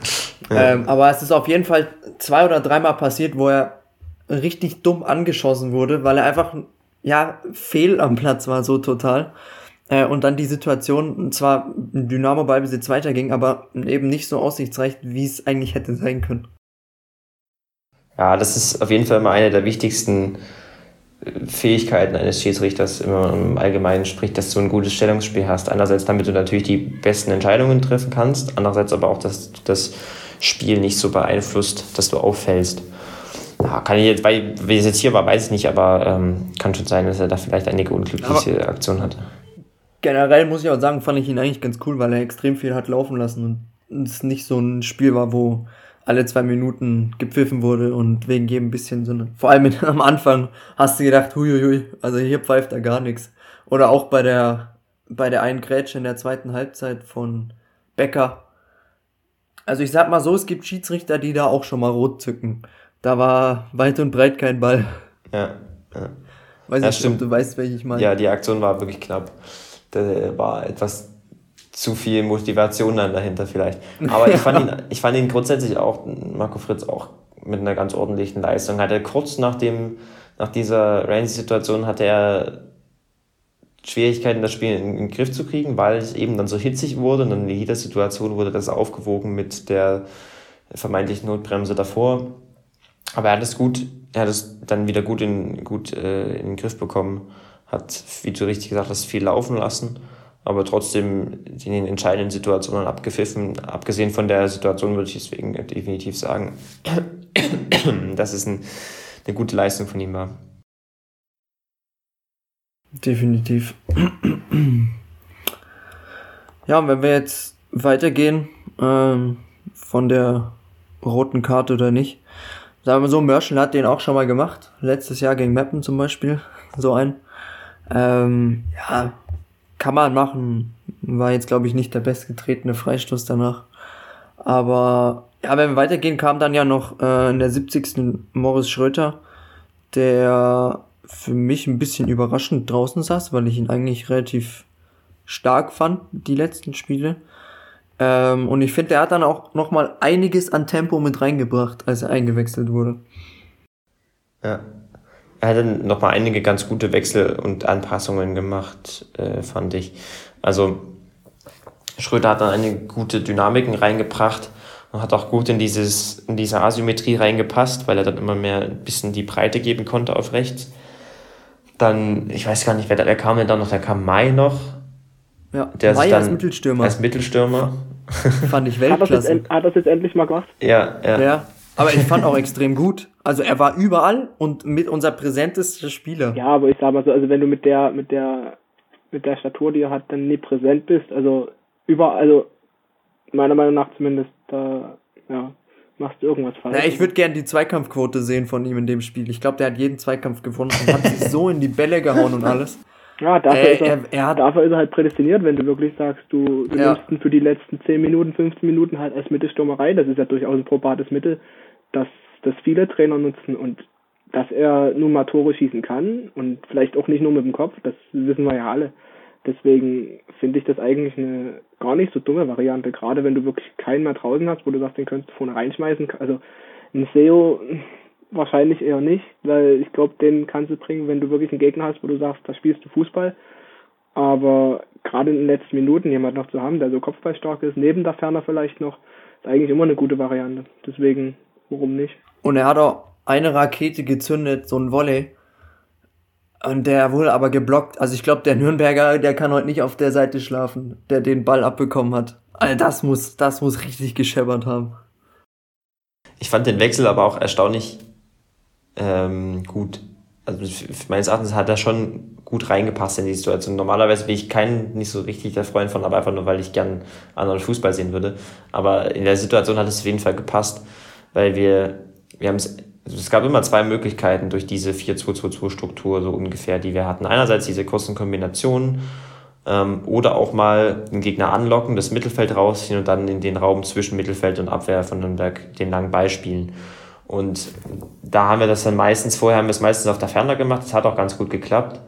Speaker 2: ja. ähm, aber es ist auf jeden Fall zwei oder dreimal passiert, wo er richtig dumm angeschossen wurde, weil er einfach, ja, fehl am Platz war, so total. Äh, und dann die Situation zwar Dynamo Ballbesitz weiterging, aber eben nicht so aussichtsreich, wie es eigentlich hätte sein können.
Speaker 4: Ja, das ist auf jeden Fall immer eine der wichtigsten Fähigkeiten eines Schiedsrichters, immer im Allgemeinen spricht, dass du ein gutes Stellungsspiel hast. Einerseits, damit du natürlich die besten Entscheidungen treffen kannst, andererseits aber auch, dass du das Spiel nicht so beeinflusst, dass du auffällst. Ja, kann ich jetzt, weil wie es jetzt hier war, weiß ich nicht, aber ähm, kann schon sein, dass er da vielleicht einige unglückliche aber Aktionen hatte.
Speaker 2: Generell muss ich auch sagen, fand ich ihn eigentlich ganz cool, weil er extrem viel hat laufen lassen und es nicht so ein Spiel war, wo alle zwei Minuten gepfiffen wurde und wegen jedem bisschen so eine, vor allem am Anfang hast du gedacht, huiuiui, also hier pfeift er gar nichts. Oder auch bei der, bei der einen Grätsche in der zweiten Halbzeit von Becker. Also ich sag mal so, es gibt Schiedsrichter, die da auch schon mal rot zücken. Da war weit und breit kein Ball.
Speaker 4: Ja, ja.
Speaker 2: Weiß ja, nicht, stimmt. du weißt, welche ich meine.
Speaker 4: Ja, die Aktion war wirklich knapp. Da war etwas zu viel Motivation dann dahinter vielleicht. Aber ich fand ihn, <laughs> ich fand ihn grundsätzlich auch, Marco Fritz auch mit einer ganz ordentlichen Leistung. Hat er kurz nach dem, nach dieser Ramsey-Situation hatte er Schwierigkeiten, das Spiel in, in, den Griff zu kriegen, weil es eben dann so hitzig wurde und dann in jeder Situation wurde das aufgewogen mit der vermeintlichen Notbremse davor. Aber er hat es gut, er hat es dann wieder gut in, gut, äh, in den Griff bekommen, hat, wie du richtig gesagt hast, viel laufen lassen aber trotzdem in den entscheidenden Situationen abgepfiffen. Abgesehen von der Situation würde ich deswegen definitiv sagen, <clears throat> dass es ein, eine gute Leistung von ihm war.
Speaker 2: Definitiv. Ja, und wenn wir jetzt weitergehen ähm, von der roten Karte oder nicht, sagen wir so, Merschel hat den auch schon mal gemacht. Letztes Jahr gegen Mappen zum Beispiel, so ein. Ähm, ja, kann man machen. War jetzt, glaube ich, nicht der bestgetretene Freistoß danach. Aber ja, wenn wir weitergehen, kam dann ja noch äh, in der 70. Morris Schröter, der für mich ein bisschen überraschend draußen saß, weil ich ihn eigentlich relativ stark fand, die letzten Spiele. Ähm, und ich finde, er hat dann auch nochmal einiges an Tempo mit reingebracht, als er eingewechselt wurde.
Speaker 4: Ja, er hatte nochmal einige ganz gute Wechsel und Anpassungen gemacht, äh, fand ich. Also Schröder hat dann eine gute Dynamiken reingebracht und hat auch gut in, dieses, in diese Asymmetrie reingepasst, weil er dann immer mehr ein bisschen die Breite geben konnte auf rechts. Dann, ich weiß gar nicht, wer, wer kam denn da noch? Da kam Mai noch.
Speaker 2: Ja, der Mai
Speaker 4: als
Speaker 2: Mittelstürmer.
Speaker 4: Als Mittelstürmer.
Speaker 2: Fand ich Weltklasse.
Speaker 3: Hat das, jetzt, endlich mal gemacht?
Speaker 4: Ja, ja.
Speaker 2: ja. Aber ich fand auch extrem gut. Also er war überall und mit unser präsentester Spieler.
Speaker 3: Ja, aber ich sag mal so, also wenn du mit der, mit der, mit der Statur, die er hat, dann nie präsent bist, also überall, also meiner Meinung nach zumindest, da, ja, machst du irgendwas falsch.
Speaker 2: Ja, ich würde gerne die Zweikampfquote sehen von ihm in dem Spiel. Ich glaube, der hat jeden Zweikampf gewonnen und hat sich so in die Bälle gehauen und alles.
Speaker 3: Ja, dafür, äh, ist er, er, er hat, dafür ist er halt prädestiniert, wenn du wirklich sagst, du, du ja. nimmst ihn für die letzten 10 Minuten, 15 Minuten halt als Mittelstürmerei. Das ist ja durchaus ein probates Mittel, das, das viele Trainer nutzen und dass er nun mal Tore schießen kann und vielleicht auch nicht nur mit dem Kopf, das wissen wir ja alle. Deswegen finde ich das eigentlich eine gar nicht so dumme Variante, gerade wenn du wirklich keinen mehr draußen hast, wo du sagst, den könntest du vorne reinschmeißen. Also ein SEO wahrscheinlich eher nicht, weil ich glaube, den kannst du bringen, wenn du wirklich einen Gegner hast, wo du sagst, da spielst du Fußball. Aber gerade in den letzten Minuten jemand noch zu haben, der so kopfballstark ist, neben der Ferner vielleicht noch, ist eigentlich immer eine gute Variante. Deswegen, warum nicht?
Speaker 2: Und er hat auch eine Rakete gezündet, so ein Volley. Und der wurde aber geblockt. Also ich glaube, der Nürnberger, der kann heute nicht auf der Seite schlafen, der den Ball abbekommen hat. Also das muss, das muss richtig gescheppert haben.
Speaker 4: Ich fand den Wechsel aber auch erstaunlich ähm, gut. Also meines Erachtens hat er schon gut reingepasst in die Situation. Normalerweise bin ich kein nicht so richtig der Freund von, aber einfach nur, weil ich gern anderen Fußball sehen würde. Aber in der Situation hat es auf jeden Fall gepasst, weil wir, wir haben es, also es gab immer zwei Möglichkeiten durch diese 4-2-2-2-Struktur so ungefähr, die wir hatten. Einerseits diese kurzen Kombinationen ähm, oder auch mal den Gegner anlocken, das Mittelfeld rausziehen und dann in den Raum zwischen Mittelfeld und Abwehr von Nürnberg den langen Ball spielen. Und da haben wir das dann meistens, vorher haben wir es meistens auf der Ferner gemacht, das hat auch ganz gut geklappt.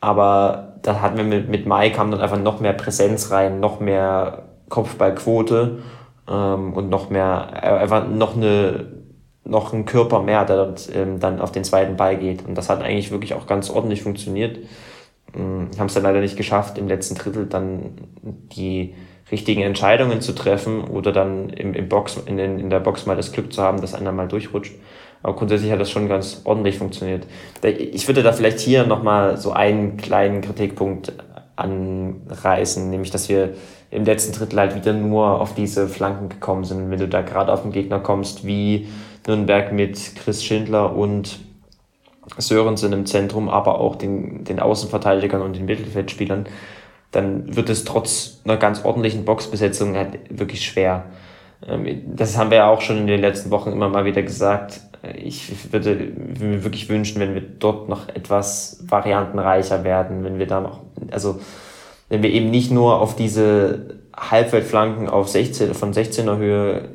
Speaker 4: Aber da hatten wir mit, mit Mai kam dann einfach noch mehr Präsenz rein, noch mehr Kopfballquote ähm, und noch mehr, äh, einfach noch eine noch ein Körper mehr, der dort, ähm, dann auf den zweiten Ball geht. Und das hat eigentlich wirklich auch ganz ordentlich funktioniert. Ähm, haben es dann leider nicht geschafft, im letzten Drittel dann die richtigen Entscheidungen zu treffen oder dann im, im Box, in, den, in der Box mal das Glück zu haben, dass einer mal durchrutscht. Aber grundsätzlich hat das schon ganz ordentlich funktioniert. Ich würde da vielleicht hier nochmal so einen kleinen Kritikpunkt anreißen, nämlich dass wir im letzten Drittel halt wieder nur auf diese Flanken gekommen sind. Wenn du da gerade auf den Gegner kommst, wie Nürnberg mit Chris Schindler und Sörensen im Zentrum, aber auch den, den Außenverteidigern und den Mittelfeldspielern, dann wird es trotz einer ganz ordentlichen Boxbesetzung halt wirklich schwer. Ähm, das haben wir ja auch schon in den letzten Wochen immer mal wieder gesagt. Ich würde mir wirklich wünschen, wenn wir dort noch etwas variantenreicher werden, wenn wir da noch, also wenn wir eben nicht nur auf diese Halbfeldflanken auf 16, von 16er Höhe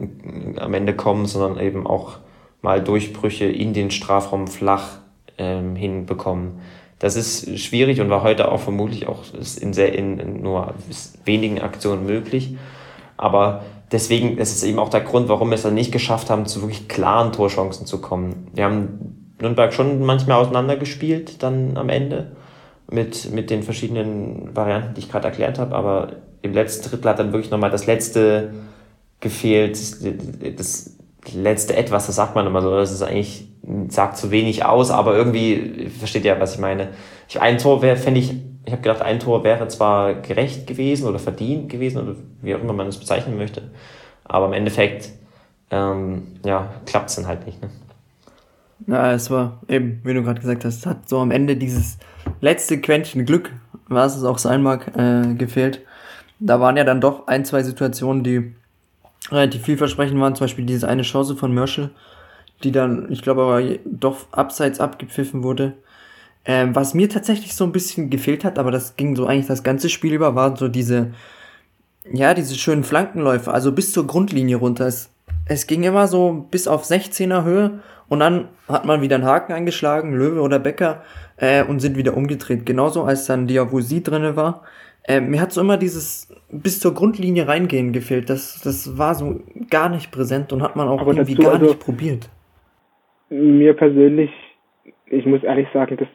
Speaker 4: am Ende kommen, sondern eben auch mal Durchbrüche in den Strafraum flach ähm, hinbekommen. Das ist schwierig und war heute auch vermutlich auch in, sehr, in, in nur wenigen Aktionen möglich. Aber deswegen ist es eben auch der Grund, warum wir es dann nicht geschafft haben, zu wirklich klaren Torchancen zu kommen. Wir haben Nürnberg schon manchmal auseinandergespielt dann am Ende mit, mit den verschiedenen Varianten, die ich gerade erklärt habe, aber im letzten Drittel hat dann wirklich nochmal das letzte gefehlt, das letzte Etwas, das sagt man immer so, das ist eigentlich, sagt zu wenig aus, aber irgendwie, versteht ihr, was ich meine. Ich, ein Tor wäre, fände ich, ich habe gedacht, ein Tor wäre zwar gerecht gewesen oder verdient gewesen oder wie auch immer man es bezeichnen möchte, aber im Endeffekt, ähm, ja, klappt es dann halt nicht. Ne?
Speaker 2: Ja, es war eben, wie du gerade gesagt hast, hat so am Ende dieses letzte Quäntchen Glück, was es auch sein mag, äh, gefehlt. Da waren ja dann doch ein, zwei Situationen, die relativ vielversprechend waren. Zum Beispiel diese eine Chance von Merschel, die dann, ich glaube aber doch abseits abgepfiffen wurde. Ähm, was mir tatsächlich so ein bisschen gefehlt hat, aber das ging so eigentlich das ganze Spiel über, waren so diese, ja, diese schönen Flankenläufe, also bis zur Grundlinie runter. Es, es ging immer so bis auf 16er Höhe und dann hat man wieder einen Haken eingeschlagen, Löwe oder Becker, äh, und sind wieder umgedreht. Genauso als dann Diavosi drinne war. Äh, mir hat so immer dieses bis zur Grundlinie reingehen gefehlt. Das, das war so gar nicht präsent und hat man auch Aber irgendwie gar also, nicht probiert.
Speaker 3: Mir persönlich, ich muss ehrlich sagen, das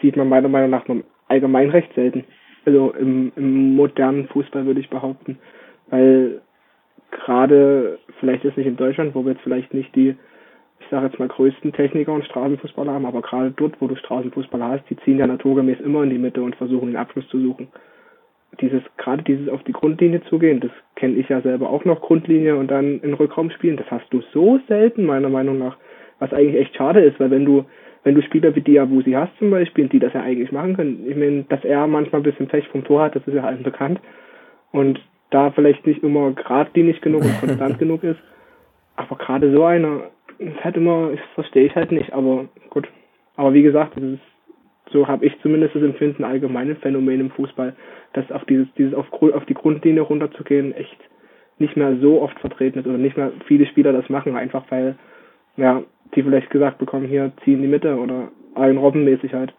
Speaker 3: sieht man meiner Meinung nach allgemein recht selten. Also im, im modernen Fußball würde ich behaupten. Weil gerade, vielleicht ist nicht in Deutschland, wo wir jetzt vielleicht nicht die, sage jetzt mal, größten Techniker und Straßenfußballer haben, aber gerade dort, wo du Straßenfußballer hast, die ziehen ja naturgemäß immer in die Mitte und versuchen den Abschluss zu suchen. Dieses, gerade dieses auf die Grundlinie zu gehen, das kenne ich ja selber auch noch, Grundlinie und dann in Rückraum spielen, das hast du so selten, meiner Meinung nach, was eigentlich echt schade ist, weil wenn du, wenn du Spieler wie Diabusi hast zum Beispiel, die das ja eigentlich machen können, ich meine, dass er manchmal ein bisschen Pech vom Tor hat, das ist ja allen bekannt. Und da vielleicht nicht immer geradlinig genug und konstant <laughs> genug ist, aber gerade so einer, das halt immer, das verstehe ich halt nicht, aber gut. Aber wie gesagt, ist, so habe ich zumindest das Empfinden allgemeine Phänomen im Fußball, dass auf dieses, dieses auf, auf die Grundlinie runterzugehen echt nicht mehr so oft vertreten ist oder nicht mehr viele Spieler das machen, einfach weil, ja, die vielleicht gesagt bekommen, hier ziehen die Mitte oder allen Robbenmäßig halt.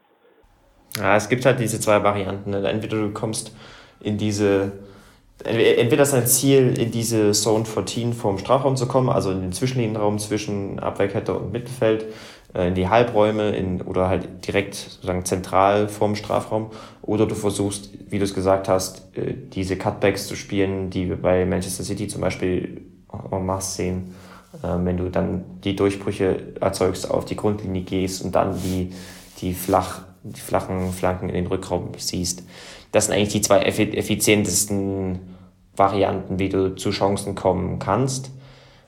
Speaker 4: Ja, es gibt halt diese zwei Varianten. Ne? Entweder du kommst in diese, entweder ist dein Ziel, in diese Zone 14 vom Strafraum zu kommen, also in den Zwischenlinienraum zwischen Abwehrkette und Mittelfeld, äh, in die Halbräume in, oder halt direkt sozusagen zentral vorm Strafraum. Oder du versuchst, wie du es gesagt hast, äh, diese Cutbacks zu spielen, die wir bei Manchester City zum Beispiel en masse sehen. Ähm, wenn du dann die Durchbrüche erzeugst, auf die Grundlinie gehst und dann die, die, flach, die flachen Flanken in den Rückraum siehst. Das sind eigentlich die zwei effizientesten Varianten, wie du zu Chancen kommen kannst.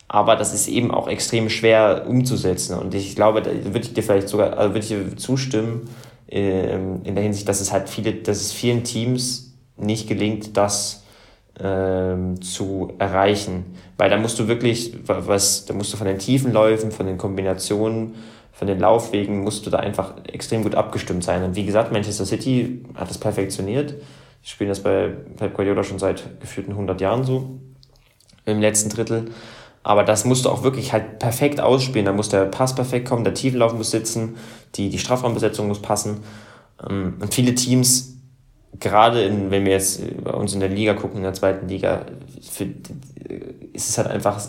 Speaker 4: Aber das ist eben auch extrem schwer umzusetzen. Und ich glaube, da würde ich dir vielleicht sogar, also würde ich dir zustimmen, ähm, in der Hinsicht, dass es halt viele, dass es vielen Teams nicht gelingt, das ähm, zu erreichen. Weil da musst du wirklich, was, da musst du von den tiefen Läufen, von den Kombinationen, von den Laufwegen, musst du da einfach extrem gut abgestimmt sein. Und wie gesagt, Manchester City hat das perfektioniert. Die spielen das bei Pep Guardiola schon seit gefühlten 100 Jahren so im letzten Drittel. Aber das musst du auch wirklich halt perfekt ausspielen. Da muss der Pass perfekt kommen, der Tiefenlauf muss sitzen, die, die Strafraumbesetzung muss passen. Ähm, und viele Teams, gerade in, wenn wir jetzt bei uns in der Liga gucken, in der zweiten Liga, für, ist es halt einfach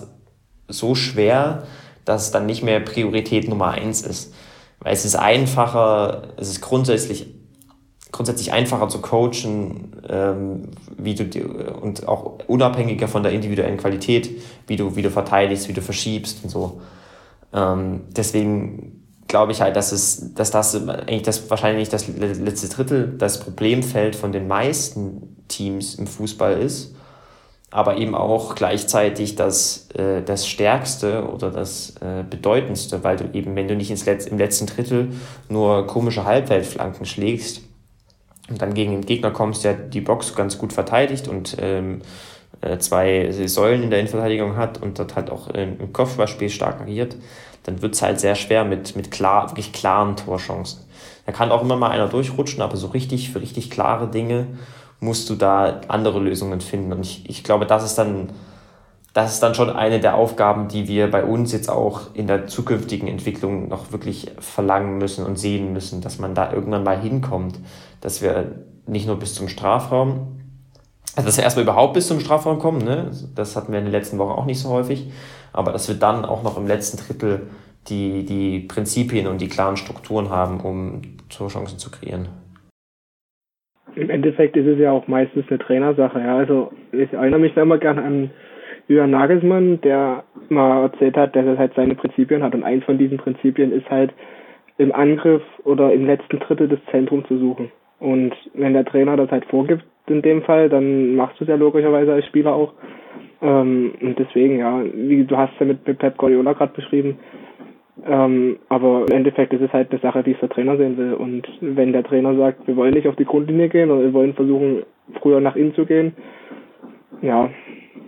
Speaker 4: so schwer, dass es dann nicht mehr Priorität Nummer eins ist. Weil es ist einfacher, es ist grundsätzlich, grundsätzlich einfacher zu coachen, ähm, wie du und auch unabhängiger von der individuellen Qualität, wie du, wie du verteidigst, wie du verschiebst und so. Ähm, deswegen glaube ich halt, dass es, dass das eigentlich das wahrscheinlich das letzte Drittel das Problemfeld von den meisten Teams im Fußball ist aber eben auch gleichzeitig das, äh, das Stärkste oder das äh, Bedeutendste, weil du eben, wenn du nicht ins Letz-, im letzten Drittel nur komische Halbweltflanken schlägst und dann gegen den Gegner kommst, der die Box ganz gut verteidigt und ähm, äh, zwei Säulen in der Innenverteidigung hat und dort halt auch im Kopfballspiel stark agiert, dann wird es halt sehr schwer mit, mit klar, wirklich klaren Torchancen. Da kann auch immer mal einer durchrutschen, aber so richtig für richtig klare Dinge musst du da andere Lösungen finden. Und ich, ich glaube, das ist dann, das ist dann schon eine der Aufgaben, die wir bei uns jetzt auch in der zukünftigen Entwicklung noch wirklich verlangen müssen und sehen müssen, dass man da irgendwann mal hinkommt, dass wir nicht nur bis zum Strafraum, also dass wir erstmal überhaupt bis zum Strafraum kommen, ne? das hatten wir in den letzten Wochen auch nicht so häufig, aber dass wir dann auch noch im letzten Drittel die, die Prinzipien und die klaren Strukturen haben, um Torchancen zu kreieren
Speaker 3: im Endeffekt ist es ja auch meistens eine Trainersache. Ja. Also ich erinnere mich da immer gerne an Jürgen Nagelsmann, der mal erzählt hat, dass er halt seine Prinzipien hat. Und eins von diesen Prinzipien ist halt im Angriff oder im letzten Drittel des Zentrums zu suchen. Und wenn der Trainer das halt vorgibt in dem Fall, dann machst du es ja logischerweise als Spieler auch. Ähm, und deswegen, ja, wie du hast ja mit, mit Pep Guardiola gerade beschrieben, ähm, aber im Endeffekt ist es halt eine Sache, wie es der Trainer sehen will. Und wenn der Trainer sagt, wir wollen nicht auf die Grundlinie gehen oder wir wollen versuchen, früher nach innen zu gehen, ja,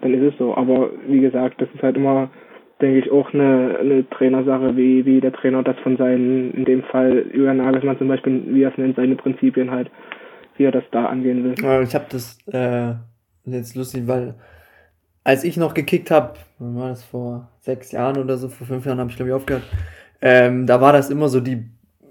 Speaker 3: dann ist es so. Aber wie gesagt, das ist halt immer, denke ich, auch eine, eine Trainersache, wie, wie der Trainer das von seinen, in dem Fall Julian Nagelsmann zum Beispiel, wie er es nennt, seine Prinzipien halt, wie er das da angehen will.
Speaker 2: Ich habe das äh, jetzt lustig, weil als ich noch gekickt habe, war das vor sechs Jahren oder so, vor fünf Jahren habe ich glaube ich aufgehört, ähm, da war das immer so die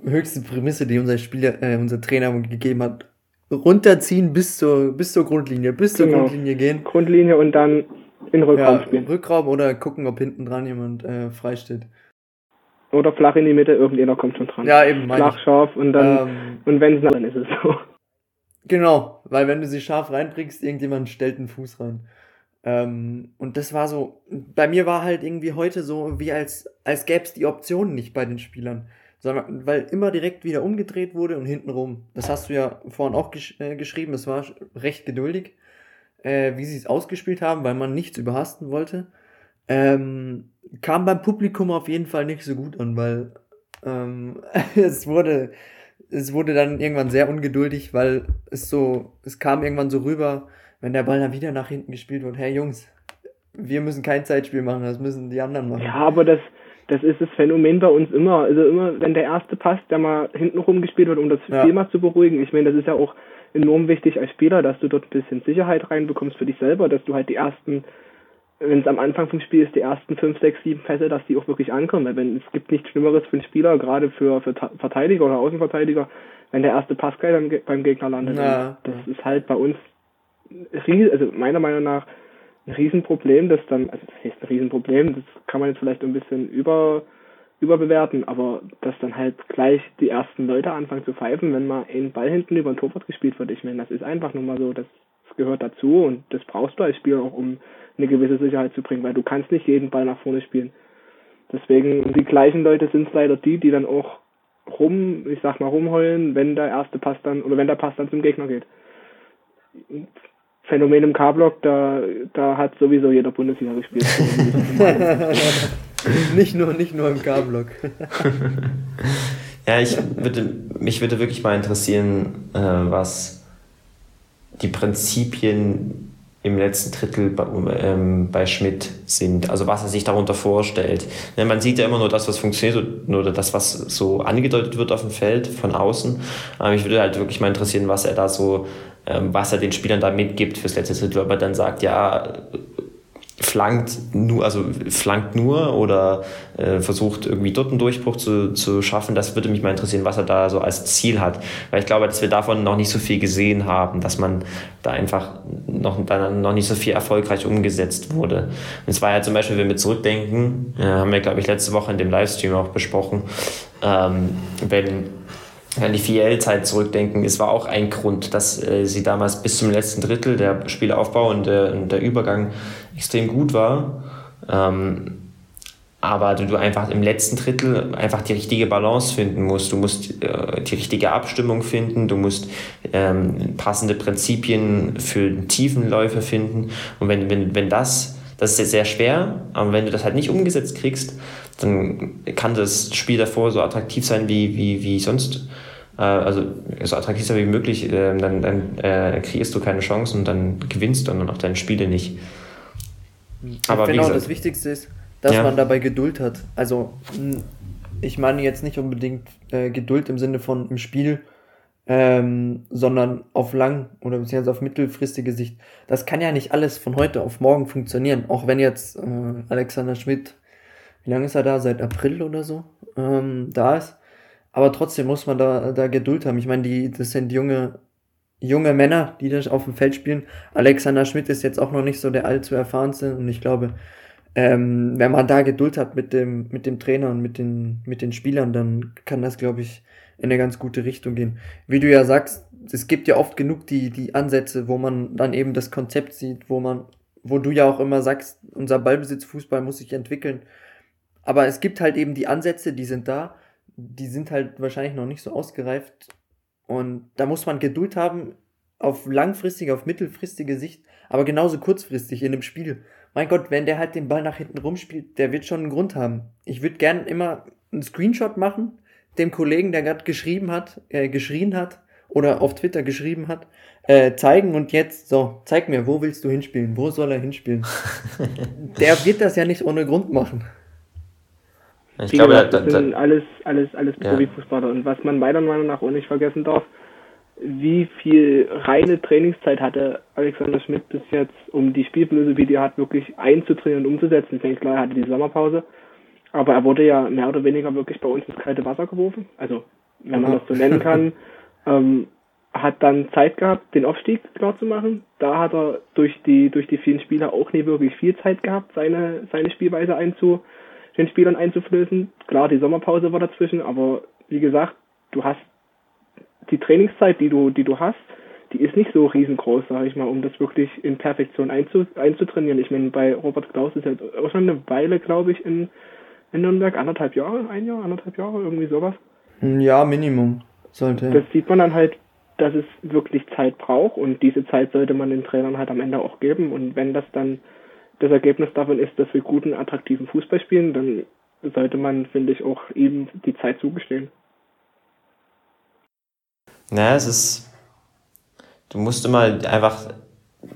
Speaker 2: höchste Prämisse, die unser Spieler, äh, unser Trainer gegeben hat. Runterziehen bis zur, bis zur Grundlinie, bis zur genau. Grundlinie gehen.
Speaker 3: Grundlinie und dann in Rückraum ja, spielen.
Speaker 2: Rückraum oder gucken, ob hinten dran jemand äh, frei steht.
Speaker 3: Oder flach in die Mitte, irgendjemand kommt schon dran.
Speaker 2: Ja, eben.
Speaker 3: Flach, ich. scharf und dann, ähm, und wenn es dann ist es so.
Speaker 2: Genau, weil wenn du sie scharf reinbringst, irgendjemand stellt einen Fuß rein. Ähm, und das war so, bei mir war halt irgendwie heute so, wie als, als gäbe es die Optionen nicht bei den Spielern. Sondern weil immer direkt wieder umgedreht wurde und hintenrum. Das hast du ja vorhin auch gesch äh, geschrieben, es war recht geduldig, äh, wie sie es ausgespielt haben, weil man nichts überhasten wollte. Ähm, kam beim Publikum auf jeden Fall nicht so gut an, weil ähm, <laughs> es wurde, es wurde dann irgendwann sehr ungeduldig, weil es so, es kam irgendwann so rüber, wenn der Ball dann wieder nach hinten gespielt wird, hey Jungs, wir müssen kein Zeitspiel machen, das müssen die anderen machen.
Speaker 3: Ja, aber das, das ist das Phänomen bei uns immer. Also immer, wenn der erste Pass, der mal hinten rumgespielt wird, um das Spiel ja. mal zu beruhigen. Ich meine, das ist ja auch enorm wichtig als Spieler, dass du dort ein bisschen Sicherheit reinbekommst für dich selber, dass du halt die ersten, wenn es am Anfang vom Spiel ist, die ersten fünf, sechs, sieben Pässe, dass die auch wirklich ankommen. Weil wenn es gibt nichts Schlimmeres für einen Spieler, gerade für, für Verteidiger oder Außenverteidiger, wenn der erste Pass beim, beim Gegner landet. Ja. Das ist halt bei uns also meiner Meinung nach ein Riesenproblem, das dann, also das heißt ein Riesenproblem, das kann man jetzt vielleicht ein bisschen über, überbewerten, aber dass dann halt gleich die ersten Leute anfangen zu pfeifen, wenn mal ein Ball hinten über ein Torwart gespielt wird. Ich meine, das ist einfach nur mal so, das, das gehört dazu und das brauchst du als Spieler auch, um eine gewisse Sicherheit zu bringen, weil du kannst nicht jeden Ball nach vorne spielen. Deswegen, die gleichen Leute sind es leider die, die dann auch rum, ich sag mal rumheulen, wenn der erste Pass dann, oder wenn der Pass dann zum Gegner geht Phänomen im K-Block, da, da hat sowieso jeder Bundesliga gespielt. <laughs> <laughs>
Speaker 2: nicht nur, nicht nur im K-Block. <laughs>
Speaker 4: ja, ich würde, mich würde wirklich mal interessieren, äh, was die Prinzipien im letzten Drittel bei, ähm, bei Schmidt sind, also was er sich darunter vorstellt. Ja, man sieht ja immer nur das, was funktioniert oder das, was so angedeutet wird auf dem Feld von außen. Aber mich würde halt wirklich mal interessieren, was er da so was er den Spielern da mitgibt fürs letzte Drittel, ob er dann sagt, ja, flankt nur, also flankt nur oder äh, versucht irgendwie dort einen Durchbruch zu, zu schaffen. Das würde mich mal interessieren, was er da so als Ziel hat. Weil ich glaube, dass wir davon noch nicht so viel gesehen haben, dass man da einfach noch, da noch nicht so viel erfolgreich umgesetzt wurde. Und es war ja zum Beispiel, wenn wir zurückdenken, äh, haben wir, glaube ich, letzte Woche in dem Livestream auch besprochen, ähm, wenn an die VL-Zeit zurückdenken, es war auch ein Grund, dass äh, sie damals bis zum letzten Drittel der Spielaufbau und der, und der Übergang extrem gut war. Ähm, aber du, du einfach im letzten Drittel einfach die richtige Balance finden musst. Du musst äh, die richtige Abstimmung finden, du musst ähm, passende Prinzipien für Tiefenläufe finden. Und wenn, wenn, wenn das, das ist jetzt sehr schwer, aber wenn du das halt nicht umgesetzt kriegst, dann kann das Spiel davor so attraktiv sein wie, wie, wie sonst. Äh, also so attraktiv sein wie möglich, äh, dann, dann äh, kreierst du keine Chancen und dann gewinnst du dann auch deine Spiele nicht.
Speaker 2: Aber genau, das Wichtigste ist, dass ja. man dabei Geduld hat. Also, ich meine jetzt nicht unbedingt äh, Geduld im Sinne von im Spiel, ähm, sondern auf lang oder beziehungsweise auf mittelfristige Sicht. Das kann ja nicht alles von heute auf morgen funktionieren. Auch wenn jetzt äh, Alexander Schmidt, wie lange ist er da? Seit April oder so ähm, da ist. Aber trotzdem muss man da, da Geduld haben. Ich meine, die, das sind junge junge Männer, die da auf dem Feld spielen. Alexander Schmidt ist jetzt auch noch nicht so der allzu erfahrenste und ich glaube, ähm, wenn man da Geduld hat mit dem, mit dem Trainer und mit den, mit den Spielern, dann kann das, glaube ich, in eine ganz gute Richtung gehen. Wie du ja sagst, es gibt ja oft genug die, die Ansätze, wo man dann eben das Konzept sieht, wo man, wo du ja auch immer sagst, unser Ballbesitzfußball muss sich entwickeln. Aber es gibt halt eben die Ansätze, die sind da, die sind halt wahrscheinlich noch nicht so ausgereift und da muss man Geduld haben auf langfristige, auf mittelfristige Sicht, aber genauso kurzfristig in dem Spiel. Mein Gott, wenn der halt den Ball nach hinten rumspielt, der wird schon einen Grund haben. Ich würde gern immer einen Screenshot machen, dem Kollegen, der gerade geschrieben hat, äh, geschrien hat oder auf Twitter geschrieben hat, äh, zeigen und jetzt, so, zeig mir, wo willst du hinspielen? Wo soll er hinspielen? <laughs> der wird das ja nicht ohne Grund machen.
Speaker 3: Ich Wie glaube, gesagt, das sind alles, alles, alles Profifußballer. Und was man meiner Meinung nach auch nicht vergessen darf, wie viel reine Trainingszeit hatte Alexander Schmidt bis jetzt, um die Spielphilosophie, die er hat, wirklich einzutrainieren und umzusetzen. Ich denke, klar, er hatte die Sommerpause. Aber er wurde ja mehr oder weniger wirklich bei uns ins kalte Wasser geworfen. Also, wenn man das so nennen kann. <laughs> Ähm, hat dann Zeit gehabt, den Aufstieg klar zu machen. Da hat er durch die, durch die vielen Spieler auch nie wirklich viel Zeit gehabt, seine, seine Spielweise einzu, den Spielern einzuflößen. Klar, die Sommerpause war dazwischen, aber wie gesagt, du hast die Trainingszeit, die du, die du hast, die ist nicht so riesengroß, sage ich mal, um das wirklich in Perfektion einzu, einzutrainieren. Ich meine, bei Robert Klaus ist ja auch schon eine Weile, glaube ich, in, in Nürnberg, anderthalb Jahre, ein Jahr, anderthalb Jahre, irgendwie sowas.
Speaker 2: Ja, Minimum. Sollte.
Speaker 3: Das sieht man dann halt, dass es wirklich Zeit braucht und diese Zeit sollte man den Trainern halt am Ende auch geben und wenn das dann das Ergebnis davon ist, dass wir guten, attraktiven Fußball spielen, dann sollte man, finde ich, auch ihm die Zeit zugestehen.
Speaker 4: Naja, es ist. Du musst immer einfach.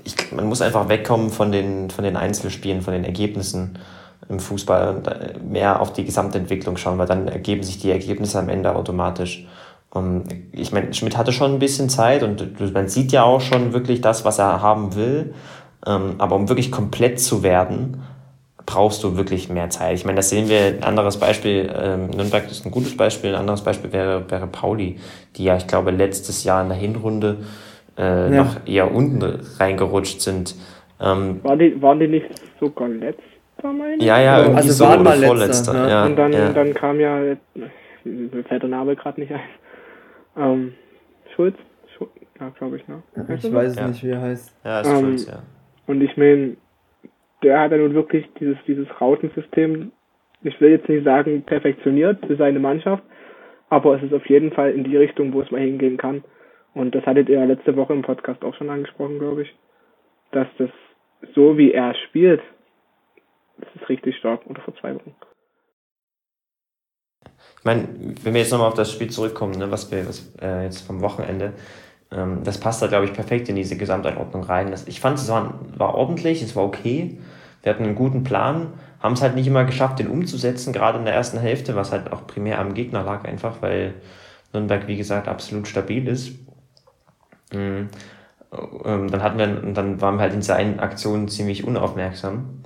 Speaker 4: Ich, man muss einfach wegkommen von den, von den Einzelspielen, von den Ergebnissen im Fußball und äh, mehr auf die Gesamtentwicklung schauen, weil dann ergeben sich die Ergebnisse am Ende automatisch. Und ich meine, Schmidt hatte schon ein bisschen Zeit und man sieht ja auch schon wirklich das, was er haben will. Ähm, aber um wirklich komplett zu werden, brauchst du wirklich mehr Zeit. Ich meine, das sehen wir, ein anderes Beispiel, ähm, Nürnberg ist ein gutes Beispiel, ein anderes Beispiel wäre, wäre Pauli, die ja, ich glaube, letztes Jahr in der Hinrunde äh, ja. noch eher unten reingerutscht sind.
Speaker 3: Ähm, waren, die, waren die nicht sogar letzter,
Speaker 4: meine ich? Ja, ja, irgendwie also so, waren mal vorletzter.
Speaker 3: Ne? Ja, und dann, ja. dann kam ja, mir fällt der Name gerade nicht ein, ähm, Schulz? Schulz? Ja, glaube ich, ne?
Speaker 2: Ich weiß ja. nicht, wie er heißt.
Speaker 4: Ja, ist ähm, Schulz, ja.
Speaker 3: Und ich meine, der hat ja nun wirklich dieses, dieses Rautensystem, ich will jetzt nicht sagen perfektioniert für seine Mannschaft, aber es ist auf jeden Fall in die Richtung, wo es mal hingehen kann. Und das hattet ihr letzte Woche im Podcast auch schon angesprochen, glaube ich, dass das so wie er spielt, das ist richtig stark unter Verzweiflung.
Speaker 4: Ich meine, wenn wir jetzt nochmal auf das Spiel zurückkommen, ne, was wir was, äh, jetzt vom Wochenende, das passt da, glaube ich, perfekt in diese Gesamteinordnung rein. Das, ich fand, es war, war ordentlich, es war okay. Wir hatten einen guten Plan, haben es halt nicht immer geschafft, den umzusetzen, gerade in der ersten Hälfte, was halt auch primär am Gegner lag, einfach weil Nürnberg, wie gesagt, absolut stabil ist. Mhm. Ähm, dann hatten wir, dann waren wir halt in dieser einen Aktion ziemlich unaufmerksam.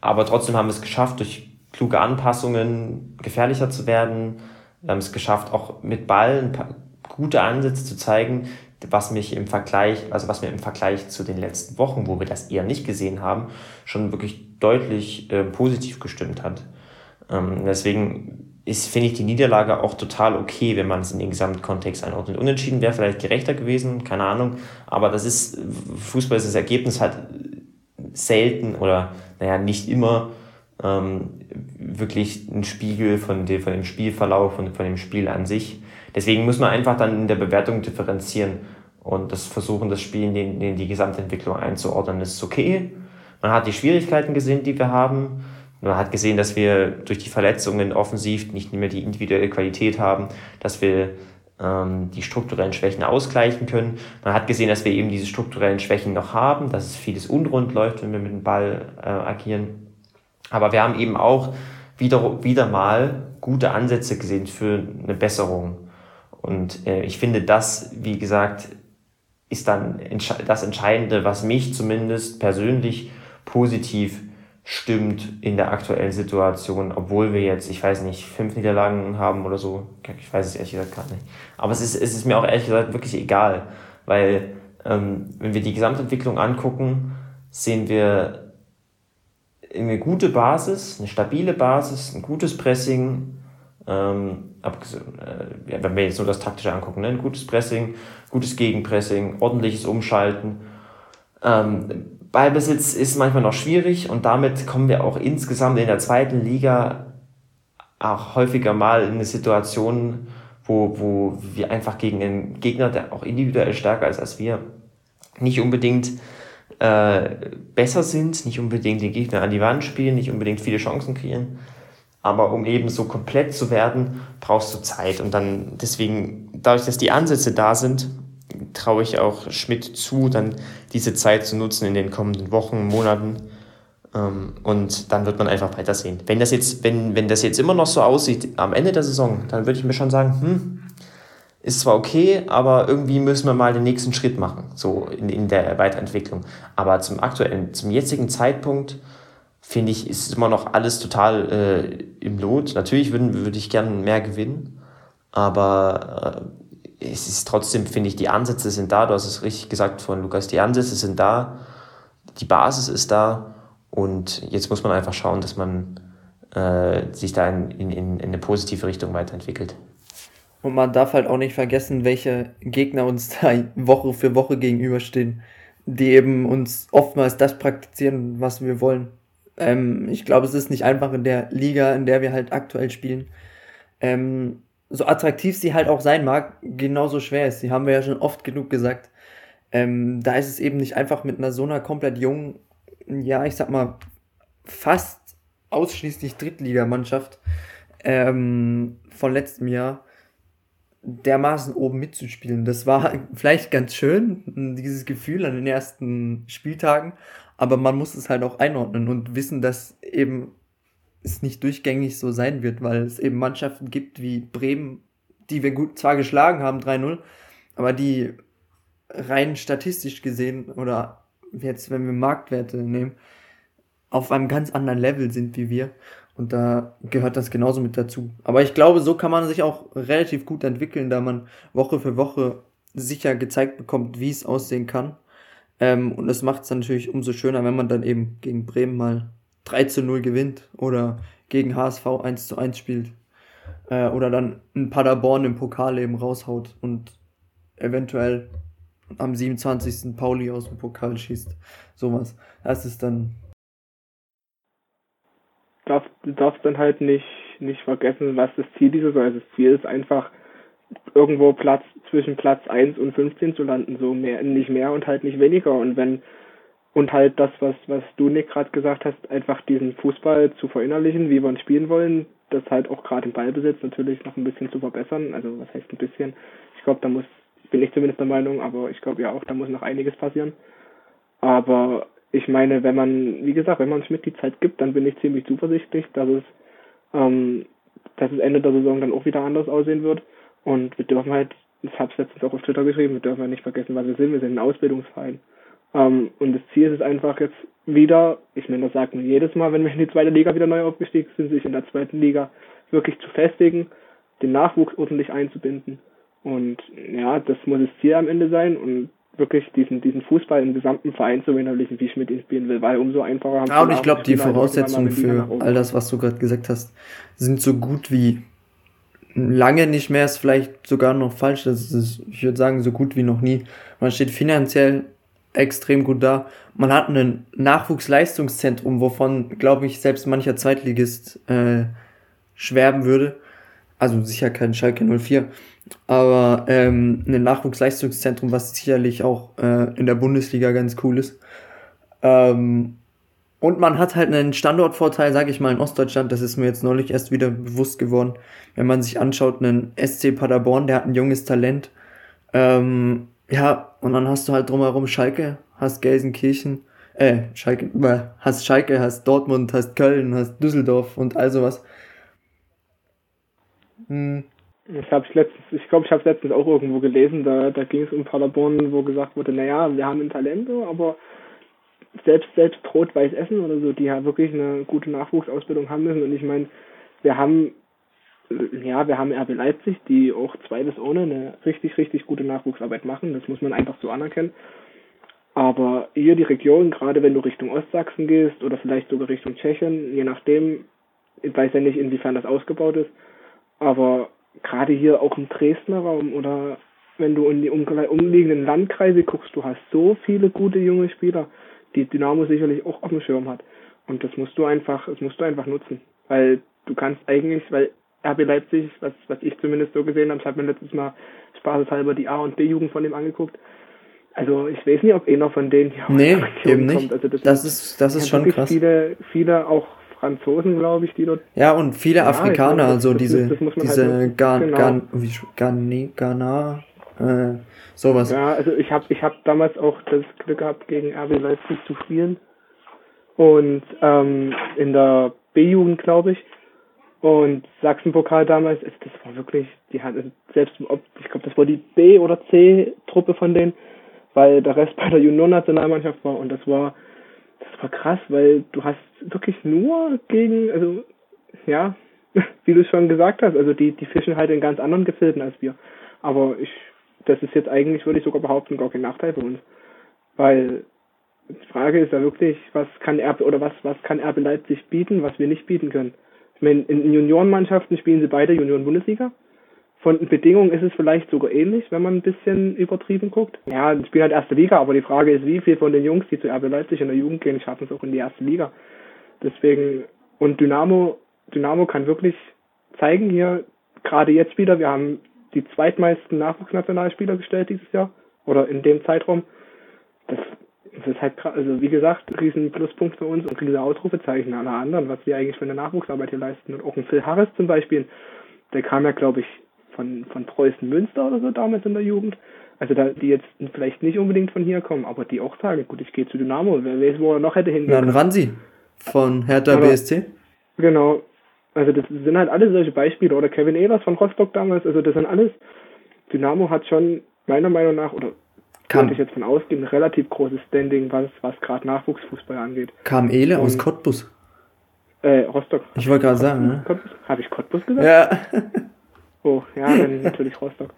Speaker 4: Aber trotzdem haben wir es geschafft, durch kluge Anpassungen gefährlicher zu werden. Wir haben es geschafft, auch mit Ball ein paar gute Ansätze zu zeigen, was mich im Vergleich, also was mir im Vergleich zu den letzten Wochen, wo wir das eher nicht gesehen haben, schon wirklich deutlich äh, positiv gestimmt hat. Ähm, deswegen ist, finde ich die Niederlage auch total okay, wenn man es in den Gesamtkontext einordnet. Unentschieden wäre vielleicht gerechter gewesen, keine Ahnung, aber das ist, Fußball ist das Ergebnis halt selten oder, naja, nicht immer ähm, wirklich ein Spiegel von, dem, von dem Spielverlauf und von dem Spiel an sich. Deswegen muss man einfach dann in der Bewertung differenzieren und das versuchen, das Spiel in, den, in die Gesamtentwicklung einzuordnen. Ist okay. Man hat die Schwierigkeiten gesehen, die wir haben. Man hat gesehen, dass wir durch die Verletzungen offensiv nicht mehr die individuelle Qualität haben, dass wir ähm, die strukturellen Schwächen ausgleichen können. Man hat gesehen, dass wir eben diese strukturellen Schwächen noch haben, dass es vieles unrund läuft, wenn wir mit dem Ball äh, agieren. Aber wir haben eben auch wieder, wieder mal gute Ansätze gesehen für eine Besserung. Und äh, ich finde, das, wie gesagt, ist dann das Entscheidende, was mich zumindest persönlich positiv stimmt in der aktuellen Situation, obwohl wir jetzt, ich weiß nicht, fünf Niederlagen haben oder so. Ich weiß es ehrlich gesagt gar nicht. Aber es ist, es ist mir auch ehrlich gesagt wirklich egal, weil ähm, wenn wir die Gesamtentwicklung angucken, sehen wir eine gute Basis, eine stabile Basis, ein gutes Pressing, ähm, äh, wenn wir jetzt nur das Taktische angucken, ne? ein gutes Pressing, gutes Gegenpressing, ordentliches Umschalten. Ähm, Ballbesitz ist manchmal noch schwierig und damit kommen wir auch insgesamt in der zweiten Liga auch häufiger mal in eine Situation, wo, wo wir einfach gegen einen Gegner, der auch individuell stärker ist als wir, nicht unbedingt äh, besser sind, nicht unbedingt den Gegner an die Wand spielen, nicht unbedingt viele Chancen kreieren. Aber um eben so komplett zu werden, brauchst du Zeit. Und dann deswegen, dadurch, dass die Ansätze da sind, traue ich auch Schmidt zu, dann diese Zeit zu nutzen in den kommenden Wochen, Monaten. Ähm, und dann wird man einfach weitersehen. Wenn das jetzt, wenn, wenn das jetzt immer noch so aussieht am Ende der Saison, dann würde ich mir schon sagen, hm, ist zwar okay, aber irgendwie müssen wir mal den nächsten Schritt machen, so in, in der Weiterentwicklung. Aber zum aktuellen, zum jetzigen Zeitpunkt finde ich, ist immer noch alles total äh, im Lot. Natürlich würde würd ich gerne mehr gewinnen, aber äh, es ist trotzdem, finde ich, die Ansätze sind da. Du hast es richtig gesagt von Lukas, die Ansätze sind da, die Basis ist da und jetzt muss man einfach schauen, dass man äh, sich da in, in, in eine positive Richtung weiterentwickelt.
Speaker 2: Und man darf halt auch nicht vergessen, welche Gegner uns da <laughs> Woche für Woche gegenüberstehen, die eben uns oftmals das praktizieren, was wir wollen. Ähm, ich glaube, es ist nicht einfach in der Liga, in der wir halt aktuell spielen. Ähm, so attraktiv sie halt auch sein mag, genauso schwer ist. Sie haben wir ja schon oft genug gesagt. Ähm, da ist es eben nicht einfach mit einer so einer komplett jungen, ja, ich sag mal, fast ausschließlich Drittligamannschaft ähm, von letztem Jahr dermaßen oben mitzuspielen. Das war <laughs> vielleicht ganz schön, dieses Gefühl an den ersten Spieltagen, aber man muss es halt auch einordnen und wissen, dass eben es nicht durchgängig so sein wird, weil es eben Mannschaften gibt wie Bremen, die wir gut zwar geschlagen haben, 3-0, aber die rein statistisch gesehen oder jetzt, wenn wir Marktwerte nehmen, auf einem ganz anderen Level sind wie wir. Und da gehört das genauso mit dazu. Aber ich glaube, so kann man sich auch relativ gut entwickeln, da man Woche für Woche sicher gezeigt bekommt, wie es aussehen kann. Ähm, und es macht es natürlich umso schöner, wenn man dann eben gegen Bremen mal 3 zu 0 gewinnt oder gegen HSV 1 zu 1 spielt. Äh, oder dann ein Paderborn im Pokal eben raushaut und eventuell am 27. Pauli aus dem Pokal schießt. Sowas. Das ist dann.
Speaker 3: Du darfst dann halt nicht, nicht vergessen, was das Ziel dieser Saison ist. Das Ziel ist einfach, irgendwo Platz zwischen Platz 1 und 15 zu landen, so mehr, nicht mehr und halt nicht weniger. Und wenn, und halt das, was, was du Nick gerade gesagt hast, einfach diesen Fußball zu verinnerlichen, wie wir ihn spielen wollen, das halt auch gerade im Ballbesitz natürlich noch ein bisschen zu verbessern. Also was heißt ein bisschen? Ich glaube, da muss, bin ich zumindest der Meinung, aber ich glaube ja auch, da muss noch einiges passieren. Aber ich meine, wenn man, wie gesagt, wenn man Schmidt die Zeit gibt, dann bin ich ziemlich zuversichtlich, dass es, ähm, dass es Ende der Saison dann auch wieder anders aussehen wird. Und wir dürfen halt, ich habe es letztens auch auf Twitter geschrieben, wir dürfen halt nicht vergessen, was wir sind. Wir sind ein Ausbildungsverein. Ähm, und das Ziel ist es einfach jetzt wieder, ich meine, das sagt man jedes Mal, wenn wir in die zweite Liga wieder neu aufgestiegen sind, sich in der zweiten Liga wirklich zu festigen, den Nachwuchs ordentlich einzubinden. Und ja, das muss das Ziel am Ende sein und wirklich diesen, diesen Fußball im gesamten Verein zu verinnerlichen, wie Schmidt ihn spielen will, weil umso einfacher haben
Speaker 2: Ja, und ich glaube, die Voraussetzungen für all das, was du gerade gesagt hast, sind so gut wie lange nicht mehr, ist vielleicht sogar noch falsch. Das ist, ich würde sagen, so gut wie noch nie. Man steht finanziell extrem gut da. Man hat ein Nachwuchsleistungszentrum, wovon, glaube ich, selbst mancher Zweitligist äh, schwärmen würde. Also sicher kein Schalke 04, aber ähm, ein Nachwuchsleistungszentrum, was sicherlich auch äh, in der Bundesliga ganz cool ist. Ähm, und man hat halt einen Standortvorteil, sage ich mal, in Ostdeutschland. Das ist mir jetzt neulich erst wieder bewusst geworden. Wenn man sich anschaut, einen SC Paderborn, der hat ein junges Talent. Ähm, ja, und dann hast du halt drumherum Schalke, hast Gelsenkirchen, äh, Schalke, äh, hast Schalke, hast Dortmund, hast Köln, hast Düsseldorf und all sowas.
Speaker 3: Hm. Ich habe letztens, ich glaube, ich habe letztens auch irgendwo gelesen, da, da ging es um Paderborn, wo gesagt wurde, naja, wir haben ein Talent, aber selbst selbst Rot-Weiß Essen oder so, die ja wirklich eine gute Nachwuchsausbildung haben müssen. Und ich meine, wir haben ja, wir haben RB Leipzig, die auch zweites ohne eine richtig, richtig gute Nachwuchsarbeit machen. Das muss man einfach so anerkennen. Aber hier die Region, gerade wenn du Richtung Ostsachsen gehst oder vielleicht sogar Richtung Tschechien, je nachdem, ich weiß ja nicht, inwiefern das ausgebaut ist, aber gerade hier auch im Dresdner Raum oder wenn du in die umliegenden Landkreise guckst, du hast so viele gute junge Spieler die Dynamo sicherlich auch auf dem Schirm hat. Und das musst du einfach, das musst du einfach nutzen. Weil du kannst eigentlich, weil RB Leipzig, was, was ich zumindest so gesehen habe, ich habe mir letztes Mal spaßeshalber die A- und B-Jugend von dem angeguckt. Also ich weiß nicht, ob einer von denen
Speaker 2: hier nee, eben nicht. kommt. Also das, das ist, das ist schon krass.
Speaker 3: Viele, viele auch Franzosen, glaube ich, die dort.
Speaker 2: Ja, und viele ja, Afrikaner, glaube, also das, diese, das diese halt Gan, genau. Gan, wie, Gan, Ghana, äh, sowas.
Speaker 3: Ja, also ich habe ich hab damals auch das Glück gehabt, gegen RB Leipzig zu spielen. Und ähm, in der B-Jugend, glaube ich. Und Sachsenpokal damals, das war wirklich, die hat selbst, ich glaube, das war die B- oder C-Truppe von denen, weil der Rest bei der Junioren-Nationalmannschaft war. Und das war, das war krass, weil du hast wirklich nur gegen, also ja, <laughs> wie du schon gesagt hast, also die, die fischen halt in ganz anderen Gefilden als wir. Aber ich das ist jetzt eigentlich, würde ich sogar behaupten, gar kein Nachteil für uns. Weil die Frage ist ja wirklich, was kann Erbe oder was, was kann Erbe Leipzig bieten, was wir nicht bieten können. Ich meine, in Juniorenmannschaften spielen sie beide Junioren-Bundesliga. Von den Bedingungen ist es vielleicht sogar ähnlich, wenn man ein bisschen übertrieben guckt. Ja, die spielen halt erste Liga, aber die Frage ist, wie viel von den Jungs, die zu RB Leipzig in der Jugend gehen, schaffen es auch in die erste Liga. Deswegen, und Dynamo, Dynamo kann wirklich zeigen hier, gerade jetzt wieder, wir haben die zweitmeisten Nachwuchsnationalspieler gestellt dieses Jahr oder in dem Zeitraum. Das, das ist halt, also wie gesagt, riesen Pluspunkt für uns und riesen Ausrufezeichen aller anderen, was wir eigentlich für eine Nachwuchsarbeit hier leisten. Und auch ein Phil Harris zum Beispiel, der kam ja, glaube ich, von, von Preußen Münster oder so damals in der Jugend. Also da, die jetzt vielleicht nicht unbedingt von hier kommen, aber die auch sagen, gut, ich gehe zu Dynamo, wer weiß, wo er noch hätte hingehen
Speaker 2: können. Dann Ransi von Hertha oder, BSC.
Speaker 3: Genau, also das sind halt alle solche Beispiele. Oder Kevin Ehlers von Rostock damals. Also das sind alles. Dynamo hat schon meiner Meinung nach, oder kann ich jetzt von ausgehen, ein relativ großes Standing, was, was gerade Nachwuchsfußball angeht.
Speaker 2: Kam Ehle aus Cottbus?
Speaker 3: Äh, Rostock.
Speaker 2: Ich wollte gerade sagen, ne?
Speaker 3: Habe ich Cottbus gesagt?
Speaker 2: Ja. <laughs>
Speaker 3: oh, ja, dann natürlich Rostock.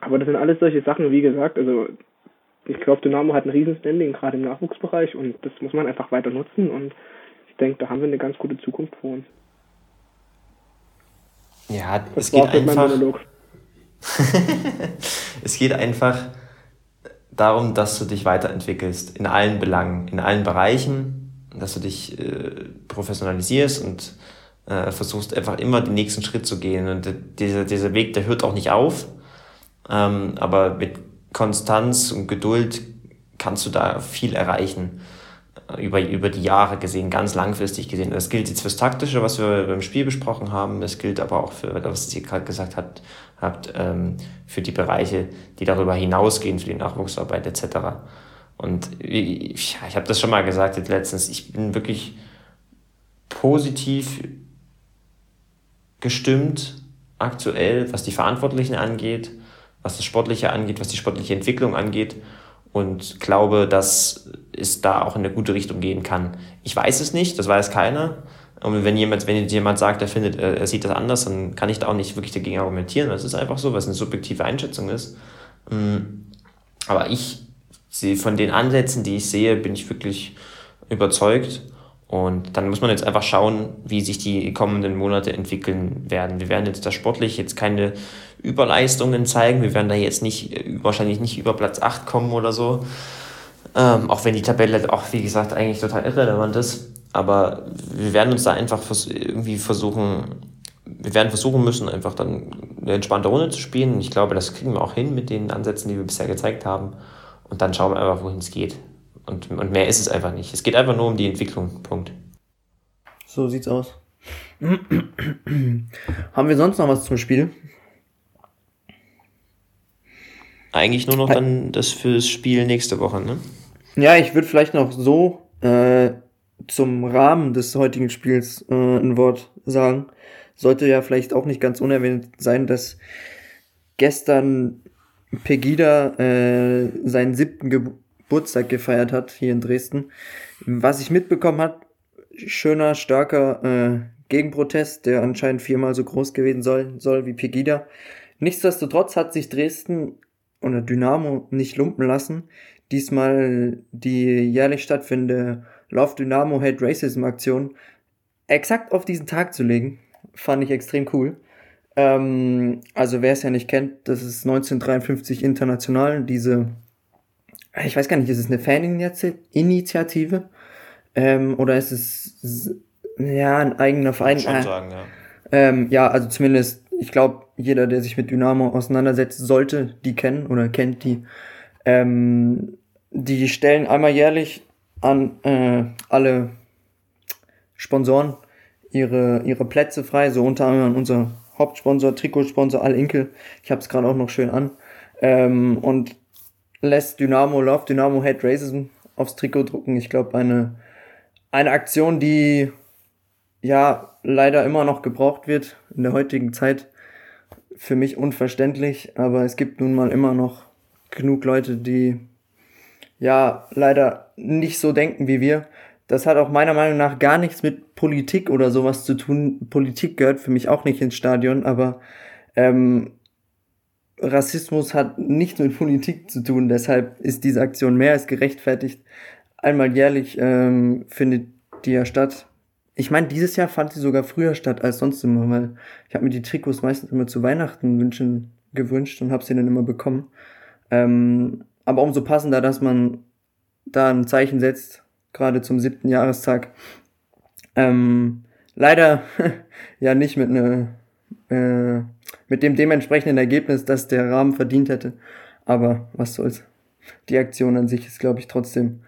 Speaker 3: Aber das sind alles solche Sachen, wie gesagt, also ich glaube, Dynamo hat ein riesen Standing, gerade im Nachwuchsbereich und das muss man einfach weiter nutzen und denke, da haben wir eine ganz gute Zukunft vor uns.
Speaker 4: Ja, das es geht einfach. <laughs> es geht einfach darum, dass du dich weiterentwickelst in allen Belangen, in allen Bereichen, dass du dich äh, professionalisierst und äh, versuchst einfach immer den nächsten Schritt zu gehen. Und dieser, dieser Weg, der hört auch nicht auf. Ähm, aber mit Konstanz und Geduld kannst du da viel erreichen über, über die Jahre gesehen, ganz langfristig gesehen. Das gilt jetzt fürs Taktische, was wir beim Spiel besprochen haben. Das gilt aber auch für, was ihr gerade gesagt habt, habt ähm, für die Bereiche, die darüber hinausgehen, für die Nachwuchsarbeit etc. Und ich, ich habe das schon mal gesagt jetzt letztens, ich bin wirklich positiv gestimmt aktuell, was die Verantwortlichen angeht, was das Sportliche angeht, was die sportliche Entwicklung angeht und glaube, dass es da auch in eine gute Richtung gehen kann. Ich weiß es nicht, das weiß keiner. Und wenn jemand, wenn jemand sagt, er findet, er sieht das anders, dann kann ich da auch nicht wirklich dagegen argumentieren. Das ist einfach so, was eine subjektive Einschätzung ist. Mm, aber ich sehe von den Ansätzen, die ich sehe, bin ich wirklich überzeugt. Und dann muss man jetzt einfach schauen, wie sich die kommenden Monate entwickeln werden. Wir werden jetzt da sportlich jetzt keine Überleistungen zeigen. Wir werden da jetzt nicht, wahrscheinlich nicht über Platz 8 kommen oder so. Ähm, auch wenn die Tabelle auch, wie gesagt, eigentlich total irrelevant ist. Aber wir werden uns da einfach vers irgendwie versuchen, wir werden versuchen müssen, einfach dann eine entspannte Runde zu spielen. Ich glaube, das kriegen wir auch hin mit den Ansätzen, die wir bisher gezeigt haben. Und dann schauen wir einfach, wohin es geht. Und, und mehr ist es einfach nicht. Es geht einfach nur um die Entwicklung. Punkt.
Speaker 2: So sieht's aus. Haben wir sonst noch was zum Spiel?
Speaker 4: Eigentlich nur noch dann das fürs Spiel nächste Woche, ne?
Speaker 2: Ja, ich würde vielleicht noch so äh, zum Rahmen des heutigen Spiels äh, ein Wort sagen. Sollte ja vielleicht auch nicht ganz unerwähnt sein, dass gestern Pegida äh, seinen siebten Geburtstag gefeiert hat hier in Dresden. Was ich mitbekommen hat, schöner, starker äh, Gegenprotest, der anscheinend viermal so groß gewesen soll, soll wie Pegida. Nichtsdestotrotz hat sich Dresden oder Dynamo nicht lumpen lassen, diesmal die jährlich stattfindende Love Dynamo Hate Racism Aktion exakt auf diesen Tag zu legen. Fand ich extrem cool. Ähm, also wer es ja nicht kennt, das ist 1953 international, diese, ich weiß gar nicht, ist es eine Faninitiative? Ähm, oder ist es ja ein eigener Verein? Schon äh, sagen, ja. Ähm, ja, also zumindest, ich glaube, jeder, der sich mit Dynamo auseinandersetzt, sollte die kennen oder kennt die. Ähm, die stellen einmal jährlich an äh, alle Sponsoren ihre, ihre Plätze frei, so unter anderem unser Hauptsponsor, Trikotsponsor Al Inkel. Ich habe es gerade auch noch schön an. Ähm, und lässt Dynamo Love, Dynamo Hate Racism aufs Trikot drucken. Ich glaube, eine, eine Aktion, die ja leider immer noch gebraucht wird in der heutigen Zeit. Für mich unverständlich, aber es gibt nun mal immer noch genug Leute, die ja leider nicht so denken wie wir. Das hat auch meiner Meinung nach gar nichts mit Politik oder sowas zu tun. Politik gehört für mich auch nicht ins Stadion, aber ähm, Rassismus hat nichts mit Politik zu tun. Deshalb ist diese Aktion mehr als gerechtfertigt. Einmal jährlich ähm, findet die ja statt. Ich meine, dieses Jahr fand sie sogar früher statt als sonst immer, weil ich habe mir die Trikots meistens immer zu Weihnachten wünschen gewünscht und habe sie dann immer bekommen. Ähm, aber umso passender, dass man da ein Zeichen setzt, gerade zum siebten Jahrestag. Ähm, leider <laughs> ja nicht mit ne, äh, mit dem dementsprechenden Ergebnis, das der Rahmen verdient hätte. Aber was soll's. Die Aktion an sich ist, glaube ich, trotzdem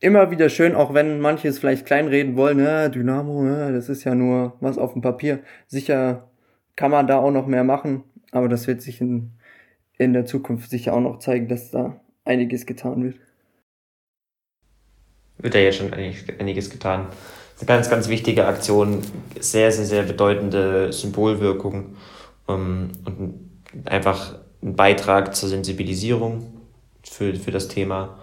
Speaker 2: immer wieder schön, auch wenn manche es vielleicht kleinreden wollen, ja, Dynamo, ja, das ist ja nur was auf dem Papier. Sicher kann man da auch noch mehr machen, aber das wird sich in, in der Zukunft sicher auch noch zeigen, dass da einiges getan wird.
Speaker 4: Wird ja jetzt schon einiges getan. Das ist eine ganz, ganz wichtige Aktion, sehr, sehr, sehr bedeutende Symbolwirkung und einfach ein Beitrag zur Sensibilisierung für, für das Thema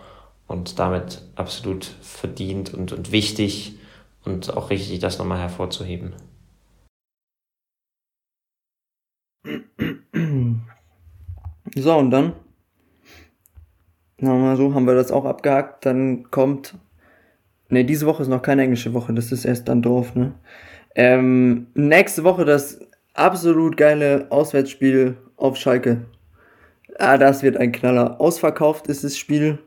Speaker 4: und damit absolut verdient und, und wichtig und auch richtig, das nochmal hervorzuheben. <clears throat>
Speaker 2: So, und dann Sagen wir mal so, haben wir das auch abgehakt. Dann kommt. Ne, diese Woche ist noch keine englische Woche, das ist erst dann doof, ne? Ähm, nächste Woche das absolut geile Auswärtsspiel auf Schalke. Ah, das wird ein Knaller. Ausverkauft ist das Spiel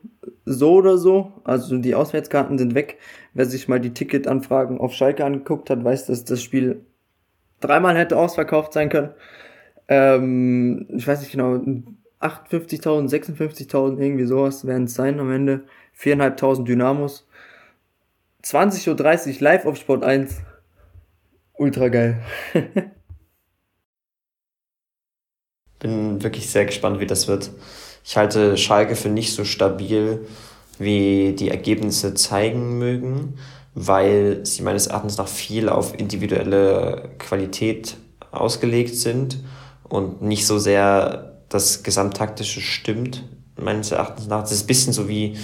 Speaker 2: so oder so. Also die Auswärtskarten sind weg. Wer sich mal die Ticketanfragen auf Schalke angeguckt hat, weiß, dass das Spiel dreimal hätte ausverkauft sein können. Ähm, ich weiß nicht genau, 58.000, 56.000, irgendwie sowas werden es sein am Ende. 4.500 Dynamos. 20.30 Uhr live auf Sport 1. Ultra geil. <laughs>
Speaker 4: Bin wirklich sehr gespannt, wie das wird. Ich halte Schalke für nicht so stabil, wie die Ergebnisse zeigen mögen, weil sie meines Erachtens nach viel auf individuelle Qualität ausgelegt sind und nicht so sehr das Gesamttaktische stimmt meines Erachtens nach. Das ist ein bisschen so wie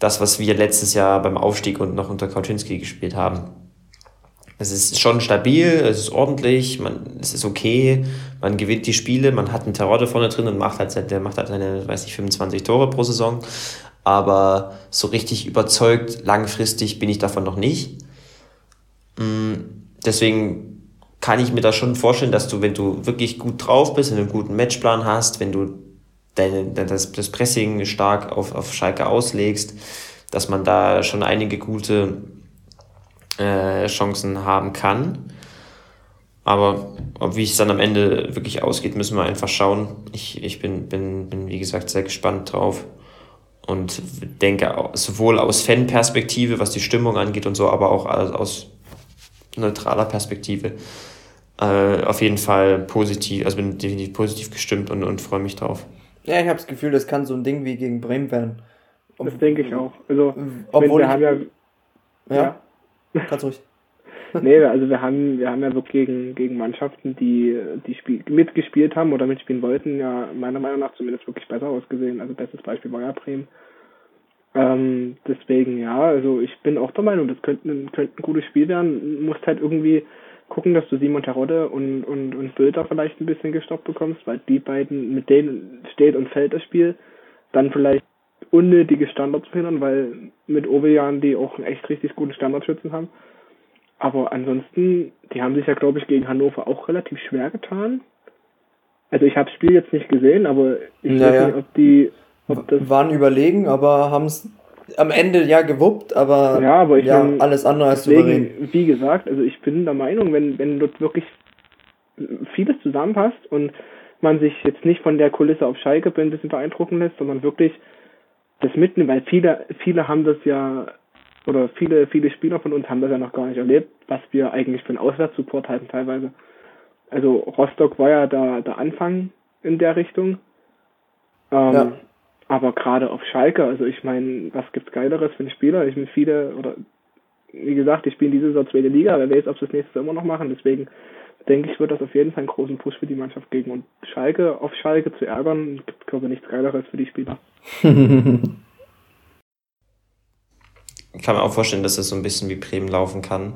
Speaker 4: das, was wir letztes Jahr beim Aufstieg und noch unter Kauczynski gespielt haben. Es ist schon stabil, es ist ordentlich, man, es ist okay, man gewinnt die Spiele, man hat einen Terodde vorne drin und macht halt, der macht halt seine, weiß nicht, 25 Tore pro Saison. Aber so richtig überzeugt, langfristig bin ich davon noch nicht. Mm, deswegen kann ich mir da schon vorstellen, dass du, wenn du wirklich gut drauf bist, wenn du einen guten Matchplan hast, wenn du deine, das, das Pressing stark auf, auf Schalke auslegst, dass man da schon einige gute äh, Chancen haben kann. Aber ob, wie es dann am Ende wirklich ausgeht, müssen wir einfach schauen. Ich, ich bin, bin, bin, wie gesagt, sehr gespannt drauf und denke sowohl aus Fanperspektive, was die Stimmung angeht und so, aber auch aus neutraler Perspektive äh, auf jeden Fall positiv, also bin definitiv positiv gestimmt und, und freue mich drauf.
Speaker 2: Ja, ich habe das Gefühl, das kann so ein Ding wie gegen Bremen werden.
Speaker 3: Ob, das denke ich auch. Also, obwohl wir haben ja,
Speaker 2: ja, ja. Ganz ruhig.
Speaker 3: Nee, also wir haben, wir haben ja wirklich gegen, gegen Mannschaften, die, die Spiel, mitgespielt haben oder mitspielen wollten, ja meiner Meinung nach zumindest wirklich besser ausgesehen. Also bestes Beispiel war ja Bremen. Ähm, deswegen ja, also ich bin auch der Meinung, das könnte, könnte ein gutes Spiel werden. Musst halt irgendwie gucken, dass du Simon Terodde und, und, und Bülter vielleicht ein bisschen gestoppt bekommst, weil die beiden, mit denen steht und fällt das Spiel, dann vielleicht unnötige Standards verhindern, weil mit Ovejan die auch einen echt richtig guten Standardschützen haben. Aber ansonsten, die haben sich ja, glaube ich, gegen Hannover auch relativ schwer getan. Also ich habe das Spiel jetzt nicht gesehen, aber ich naja. weiß nicht, ob die...
Speaker 2: Ob das waren überlegen, aber haben es am Ende ja gewuppt, aber,
Speaker 3: ja, aber ich
Speaker 2: ja,
Speaker 3: mein,
Speaker 2: alles andere als
Speaker 3: deswegen, souverän. Wie gesagt, also ich bin der Meinung, wenn, wenn dort wirklich vieles zusammenpasst und man sich jetzt nicht von der Kulisse auf Schalke ein bisschen beeindrucken lässt, sondern wirklich das mitnimmt, weil viele, viele haben das ja, oder viele, viele Spieler von uns haben das ja noch gar nicht erlebt, was wir eigentlich für einen Auswärtssupport halten teilweise. Also Rostock war ja da der Anfang in der Richtung. Ähm, ja. Aber gerade auf Schalke, also ich meine, was gibt's Geileres für einen Spieler? Ich meine, viele, oder wie gesagt, die spielen diese Saison zweite Liga, wer weiß, ob sie das nächste Jahr immer noch machen. Deswegen denke ich, wird das auf jeden Fall einen großen Push für die Mannschaft geben. Und Schalke auf Schalke zu ärgern, gibt, glaube ich, nichts Geileres für die Spieler. <laughs>
Speaker 4: ich kann mir auch vorstellen, dass es so ein bisschen wie Bremen laufen kann,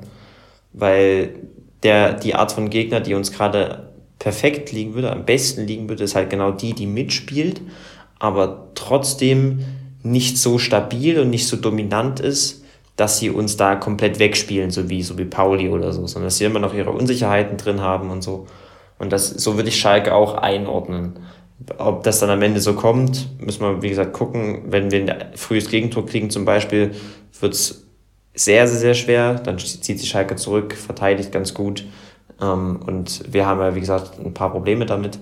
Speaker 4: weil der, die Art von Gegner, die uns gerade perfekt liegen würde, am besten liegen würde, ist halt genau die, die mitspielt, aber trotzdem nicht so stabil und nicht so dominant ist, dass sie uns da komplett wegspielen, so wie, so wie Pauli oder so, sondern dass sie immer noch ihre Unsicherheiten drin haben und so. Und das, so würde ich Schalke auch einordnen. Ob das dann am Ende so kommt, müssen wir, wie gesagt, gucken. Wenn wir ein frühes Gegentor kriegen zum Beispiel, wird es sehr, sehr, sehr schwer. Dann zieht sich Schalke zurück, verteidigt ganz gut. Ähm, und wir haben ja, wie gesagt, ein paar Probleme damit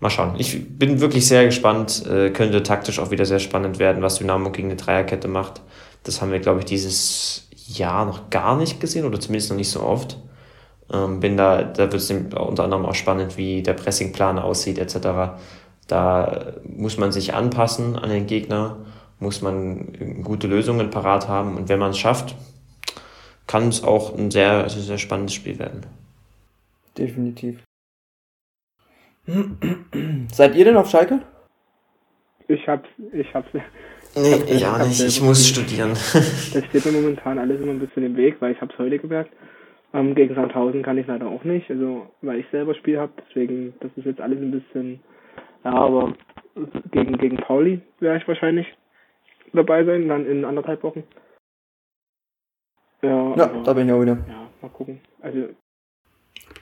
Speaker 4: mal schauen. Ich bin wirklich sehr gespannt. Äh, könnte taktisch auch wieder sehr spannend werden, was Dynamo gegen eine Dreierkette macht. Das haben wir, glaube ich, dieses Jahr noch gar nicht gesehen oder zumindest noch nicht so oft. Ähm, bin da, da wird es unter anderem auch spannend, wie der Pressingplan aussieht, etc. Da muss man sich anpassen an den Gegner, muss man gute Lösungen parat haben und wenn man es schafft, kann es auch ein sehr, sehr, sehr spannendes Spiel werden.
Speaker 2: Definitiv. <clears throat> Seid ihr denn auf Schalke?
Speaker 3: Ich hab's, ich hab's.
Speaker 4: Nee, ich, ich auch nicht, ich muss studieren.
Speaker 3: Das steht mir momentan alles immer ein bisschen im Weg, weil ich hab's heute gemerkt. Ähm, gegen Sandhausen kann ich leider auch nicht, also weil ich selber Spiel habe, deswegen, das ist jetzt alles ein bisschen, ja, aber gegen, gegen Pauli werde ich wahrscheinlich dabei sein, dann in anderthalb Wochen.
Speaker 2: Ja, ja aber, da bin ich auch wieder.
Speaker 3: Ja, mal gucken. Also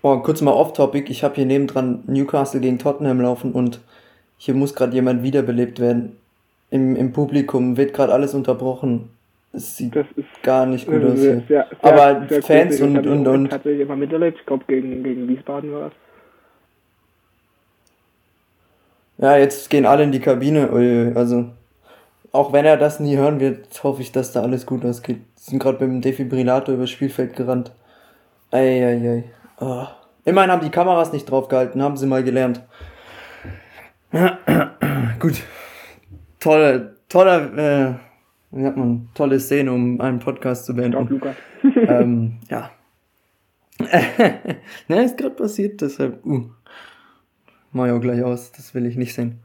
Speaker 2: Oh, kurz mal off-topic. Ich habe hier nebendran Newcastle gegen Tottenham laufen und hier muss gerade jemand wiederbelebt werden. Im, Im Publikum wird gerade alles unterbrochen. Es sieht gar nicht gut aus. Sehr, sehr, Aber sehr Fans und, und, und, und.
Speaker 3: Tatsächlich immer miterlebt. Ich glaube, gegen, gegen Wiesbaden war das.
Speaker 2: Ja, jetzt gehen alle in die Kabine. Also, auch wenn er das nie hören wird, hoffe ich, dass da alles gut ausgeht. Sie sind gerade mit dem Defibrillator übers Spielfeld gerannt. Eieiei. Ei, ei. Oh. Immerhin haben die Kameras nicht draufgehalten, haben sie mal gelernt. <clears throat> Gut. Tolle, toller, äh, wie sagt man, tolle Szene, um einen Podcast zu beenden.
Speaker 3: Lukas. <laughs>
Speaker 2: ähm, <laughs> ja. <laughs> ne, ist gerade passiert, deshalb, uh. Mach ich auch gleich aus, das will ich nicht sehen.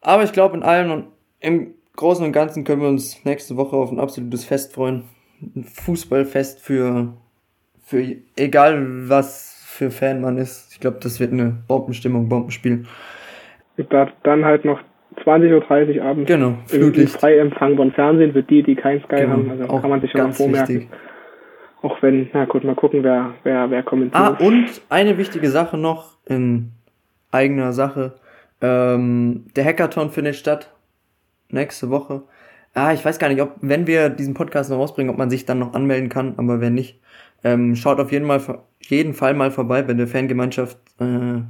Speaker 2: Aber ich glaube, in allem und im Großen und Ganzen können wir uns nächste Woche auf ein absolutes Fest freuen. Ein Fußballfest für, für egal was für Fan man ist. Ich glaube, das wird eine Bombenstimmung, Bombenspiel.
Speaker 3: Dann halt noch 20.30 Uhr abends.
Speaker 2: Genau,
Speaker 3: Flutlicht. Frei empfangbaren Fernsehen für die, die kein Sky genau, haben. Also kann man sich schon mal vormerken. Wichtig. Auch wenn, na gut, mal gucken, wer, wer, wer kommentiert.
Speaker 2: Ah, und eine wichtige Sache noch in eigener Sache. Ähm, der Hackathon findet statt nächste Woche. Ah, ich weiß gar nicht, ob, wenn wir diesen Podcast noch rausbringen, ob man sich dann noch anmelden kann, aber wenn nicht, ähm, schaut auf jeden, mal, jeden Fall mal vorbei bei der Fangemeinschaft. Äh,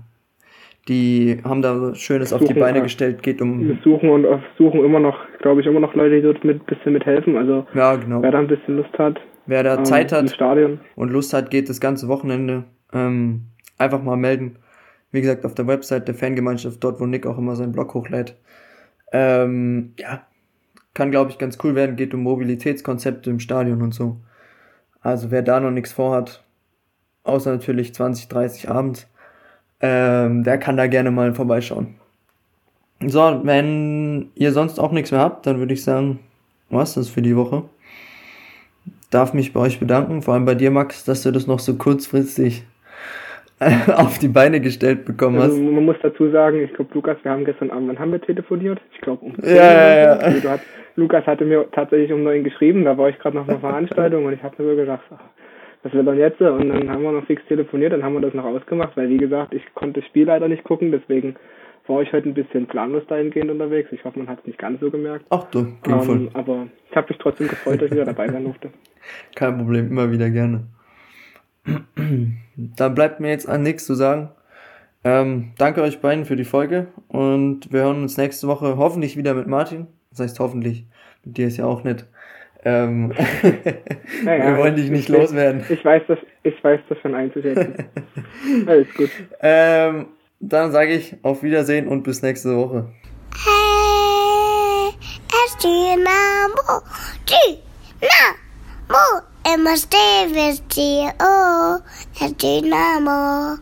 Speaker 2: die haben da Schönes suchen, auf die Beine ja. gestellt, geht um.
Speaker 3: Wir suchen und suchen immer noch, glaube ich, immer noch Leute, die dort mit bisschen mithelfen. Also
Speaker 2: ja, genau.
Speaker 3: wer da ein bisschen Lust hat.
Speaker 2: Wer da ähm, Zeit hat und Lust hat, geht das ganze Wochenende. Ähm, einfach mal melden. Wie gesagt, auf der Website der Fangemeinschaft, dort wo Nick auch immer seinen Blog hochlädt. Ähm, ja, kann glaube ich ganz cool werden, geht um Mobilitätskonzepte im Stadion und so. Also wer da noch nichts vorhat, außer natürlich 20, 30 abends, ähm, der kann da gerne mal vorbeischauen. So, wenn ihr sonst auch nichts mehr habt, dann würde ich sagen, was das für die Woche. Darf mich bei euch bedanken, vor allem bei dir, Max, dass du das noch so kurzfristig <laughs> auf die Beine gestellt bekommen also, hast.
Speaker 3: Man muss dazu sagen, ich glaube, Lukas, wir haben gestern Abend, wann haben wir telefoniert? Ich glaube um
Speaker 2: 10 ja, ja, ja.
Speaker 3: Also, hat, Lukas hatte mir tatsächlich um neun geschrieben, da war ich gerade noch einer Veranstaltung und ich habe mir so gedacht, ach, was will dann jetzt? Und dann haben wir noch fix telefoniert, dann haben wir das noch ausgemacht, weil wie gesagt, ich konnte das Spiel leider nicht gucken, deswegen war ich heute ein bisschen planlos dahingehend unterwegs. Ich hoffe, man hat es nicht ganz so gemerkt.
Speaker 2: Ach du, ähm,
Speaker 3: Aber ich habe mich trotzdem gefreut, dass ich wieder dabei sein durfte. <laughs>
Speaker 2: Kein Problem, immer wieder gerne. <clears throat> da bleibt mir jetzt an nichts zu sagen. Ähm, danke euch beiden für die Folge und wir hören uns nächste Woche hoffentlich wieder mit Martin. Das heißt hoffentlich, mit dir ist ja auch nett. Ähm, <laughs> naja, wir wollen dich nicht
Speaker 3: ich,
Speaker 2: loswerden.
Speaker 3: Ich weiß das, ich weiß das schon einzuschätzen. <laughs> Alles gut.
Speaker 2: Ähm, dann sage ich auf Wiedersehen und bis nächste Woche. Hey, es Dynamo, Dynamo, immer stehen wir dir, oh, es Dynamo.